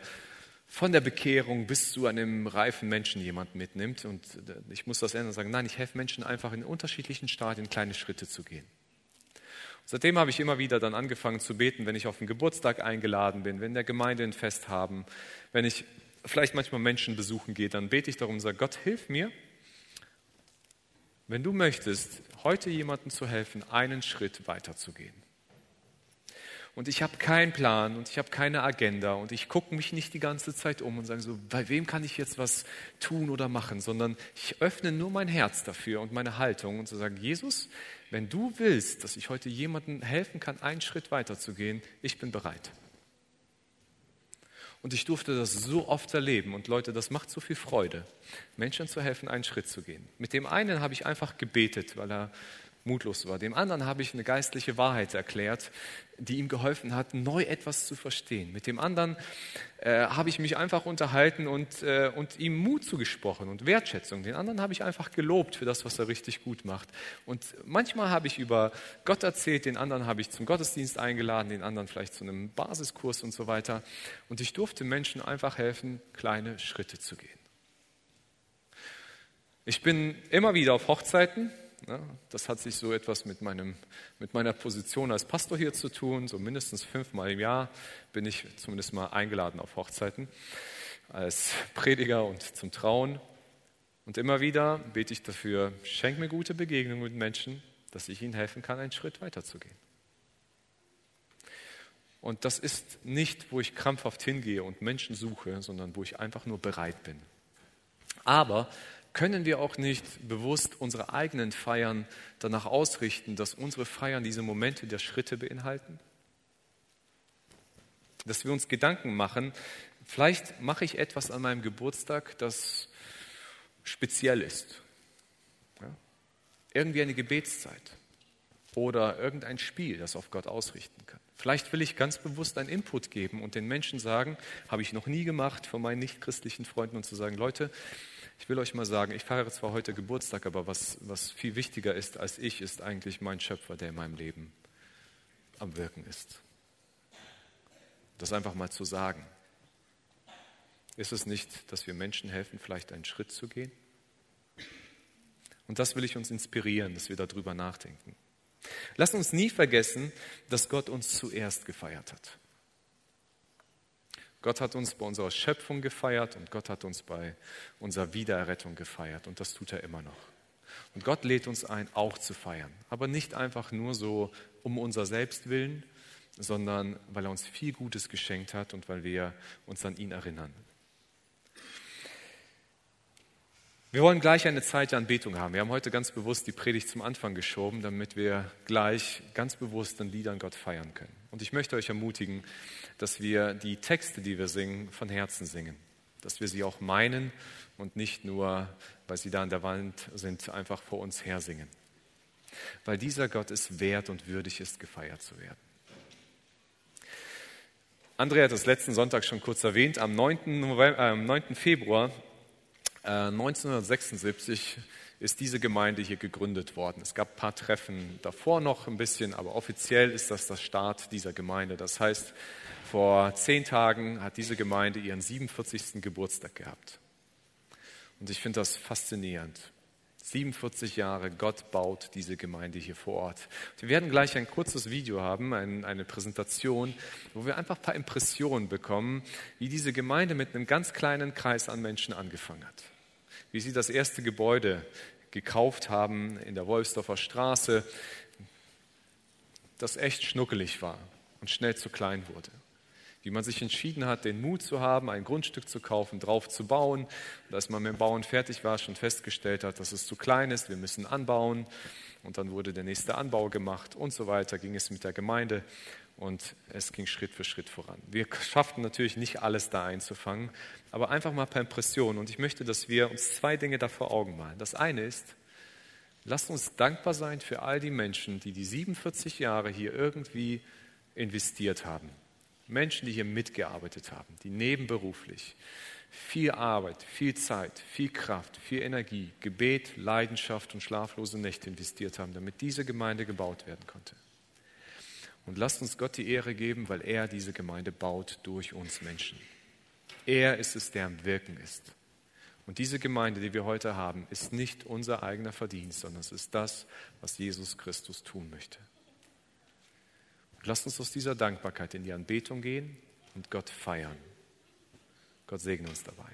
von der Bekehrung bis zu einem reifen Menschen jemanden mitnimmt. Und äh, ich muss das ändern und sagen, nein, ich helfe Menschen einfach in unterschiedlichen Stadien kleine Schritte zu gehen. Seitdem habe ich immer wieder dann angefangen zu beten, wenn ich auf einen Geburtstag eingeladen bin, wenn der Gemeinde ein Fest haben, wenn ich vielleicht manchmal Menschen besuchen gehe, dann bete ich darum und sage, Gott, hilf mir, wenn du möchtest, heute jemandem zu helfen, einen Schritt weiterzugehen. Und ich habe keinen Plan und ich habe keine Agenda und ich gucke mich nicht die ganze Zeit um und sage so, bei wem kann ich jetzt was tun oder machen, sondern ich öffne nur mein Herz dafür und meine Haltung und zu so sagen, Jesus, wenn du willst, dass ich heute jemandem helfen kann, einen Schritt weiter zu gehen, ich bin bereit. Und ich durfte das so oft erleben. Und Leute, das macht so viel Freude, Menschen zu helfen, einen Schritt zu gehen. Mit dem einen habe ich einfach gebetet, weil er mutlos war. Dem anderen habe ich eine geistliche Wahrheit erklärt, die ihm geholfen hat, neu etwas zu verstehen. Mit dem anderen äh, habe ich mich einfach unterhalten und, äh, und ihm Mut zugesprochen und Wertschätzung. Den anderen habe ich einfach gelobt für das, was er richtig gut macht. Und manchmal habe ich über Gott erzählt, den anderen habe ich zum Gottesdienst eingeladen, den anderen vielleicht zu einem Basiskurs und so weiter. Und ich durfte Menschen einfach helfen, kleine Schritte zu gehen. Ich bin immer wieder auf Hochzeiten das hat sich so etwas mit, meinem, mit meiner Position als Pastor hier zu tun. So mindestens fünfmal im Jahr bin ich zumindest mal eingeladen auf Hochzeiten als Prediger und zum Trauen. Und immer wieder bete ich dafür, schenk mir gute Begegnungen mit Menschen, dass ich ihnen helfen kann, einen Schritt weiterzugehen. Und das ist nicht, wo ich krampfhaft hingehe und Menschen suche, sondern wo ich einfach nur bereit bin. Aber können wir auch nicht bewusst unsere eigenen Feiern danach ausrichten, dass unsere Feiern diese Momente der Schritte beinhalten? Dass wir uns Gedanken machen, vielleicht mache ich etwas an meinem Geburtstag, das speziell ist. Ja? Irgendwie eine Gebetszeit oder irgendein Spiel, das auf Gott ausrichten kann. Vielleicht will ich ganz bewusst einen Input geben und den Menschen sagen, habe ich noch nie gemacht von meinen nichtchristlichen Freunden und zu sagen, Leute, ich will euch mal sagen, ich feiere zwar heute Geburtstag, aber was, was viel wichtiger ist als ich, ist eigentlich mein Schöpfer, der in meinem Leben am Wirken ist. Das einfach mal zu sagen. Ist es nicht, dass wir Menschen helfen, vielleicht einen Schritt zu gehen? Und das will ich uns inspirieren, dass wir darüber nachdenken. Lass uns nie vergessen, dass Gott uns zuerst gefeiert hat. Gott hat uns bei unserer Schöpfung gefeiert und Gott hat uns bei unserer Wiedererrettung gefeiert und das tut er immer noch. Und Gott lädt uns ein, auch zu feiern, aber nicht einfach nur so um unser Selbst willen, sondern weil er uns viel Gutes geschenkt hat und weil wir uns an ihn erinnern. Wir wollen gleich eine Zeit der Anbetung haben. Wir haben heute ganz bewusst die Predigt zum Anfang geschoben, damit wir gleich ganz bewusst den Liedern Gott feiern können. Und ich möchte euch ermutigen, dass wir die Texte, die wir singen, von Herzen singen. Dass wir sie auch meinen und nicht nur, weil sie da an der Wand sind, einfach vor uns her singen. Weil dieser Gott es wert und würdig ist, gefeiert zu werden. Andrea hat es letzten Sonntag schon kurz erwähnt. Am 9. November, äh, 9. Februar 1976 äh, ist diese Gemeinde hier gegründet worden. Es gab ein paar Treffen davor noch ein bisschen, aber offiziell ist das der Start dieser Gemeinde. Das heißt, vor zehn Tagen hat diese Gemeinde ihren 47. Geburtstag gehabt. Und ich finde das faszinierend. 47 Jahre, Gott baut diese Gemeinde hier vor Ort. Wir werden gleich ein kurzes Video haben, eine Präsentation, wo wir einfach ein paar Impressionen bekommen, wie diese Gemeinde mit einem ganz kleinen Kreis an Menschen angefangen hat wie sie das erste Gebäude gekauft haben in der Wolfsdorfer Straße, das echt schnuckelig war und schnell zu klein wurde. Wie man sich entschieden hat, den Mut zu haben, ein Grundstück zu kaufen, drauf zu bauen. Und als man mit dem Bauen fertig war, schon festgestellt hat, dass es zu klein ist, wir müssen anbauen. Und dann wurde der nächste Anbau gemacht und so weiter, ging es mit der Gemeinde und es ging Schritt für Schritt voran. Wir schafften natürlich nicht alles da einzufangen, aber einfach mal ein paar Impressionen. Und ich möchte, dass wir uns zwei Dinge da vor Augen malen. Das eine ist, lasst uns dankbar sein für all die Menschen, die die 47 Jahre hier irgendwie investiert haben. Menschen, die hier mitgearbeitet haben, die nebenberuflich viel Arbeit, viel Zeit, viel Kraft, viel Energie, Gebet, Leidenschaft und schlaflose Nächte investiert haben, damit diese Gemeinde gebaut werden konnte. Und lasst uns Gott die Ehre geben, weil er diese Gemeinde baut durch uns Menschen. Er ist es, der am Wirken ist. Und diese Gemeinde, die wir heute haben, ist nicht unser eigener Verdienst, sondern es ist das, was Jesus Christus tun möchte. Und lasst uns aus dieser Dankbarkeit in die Anbetung gehen und Gott feiern. Gott segne uns dabei.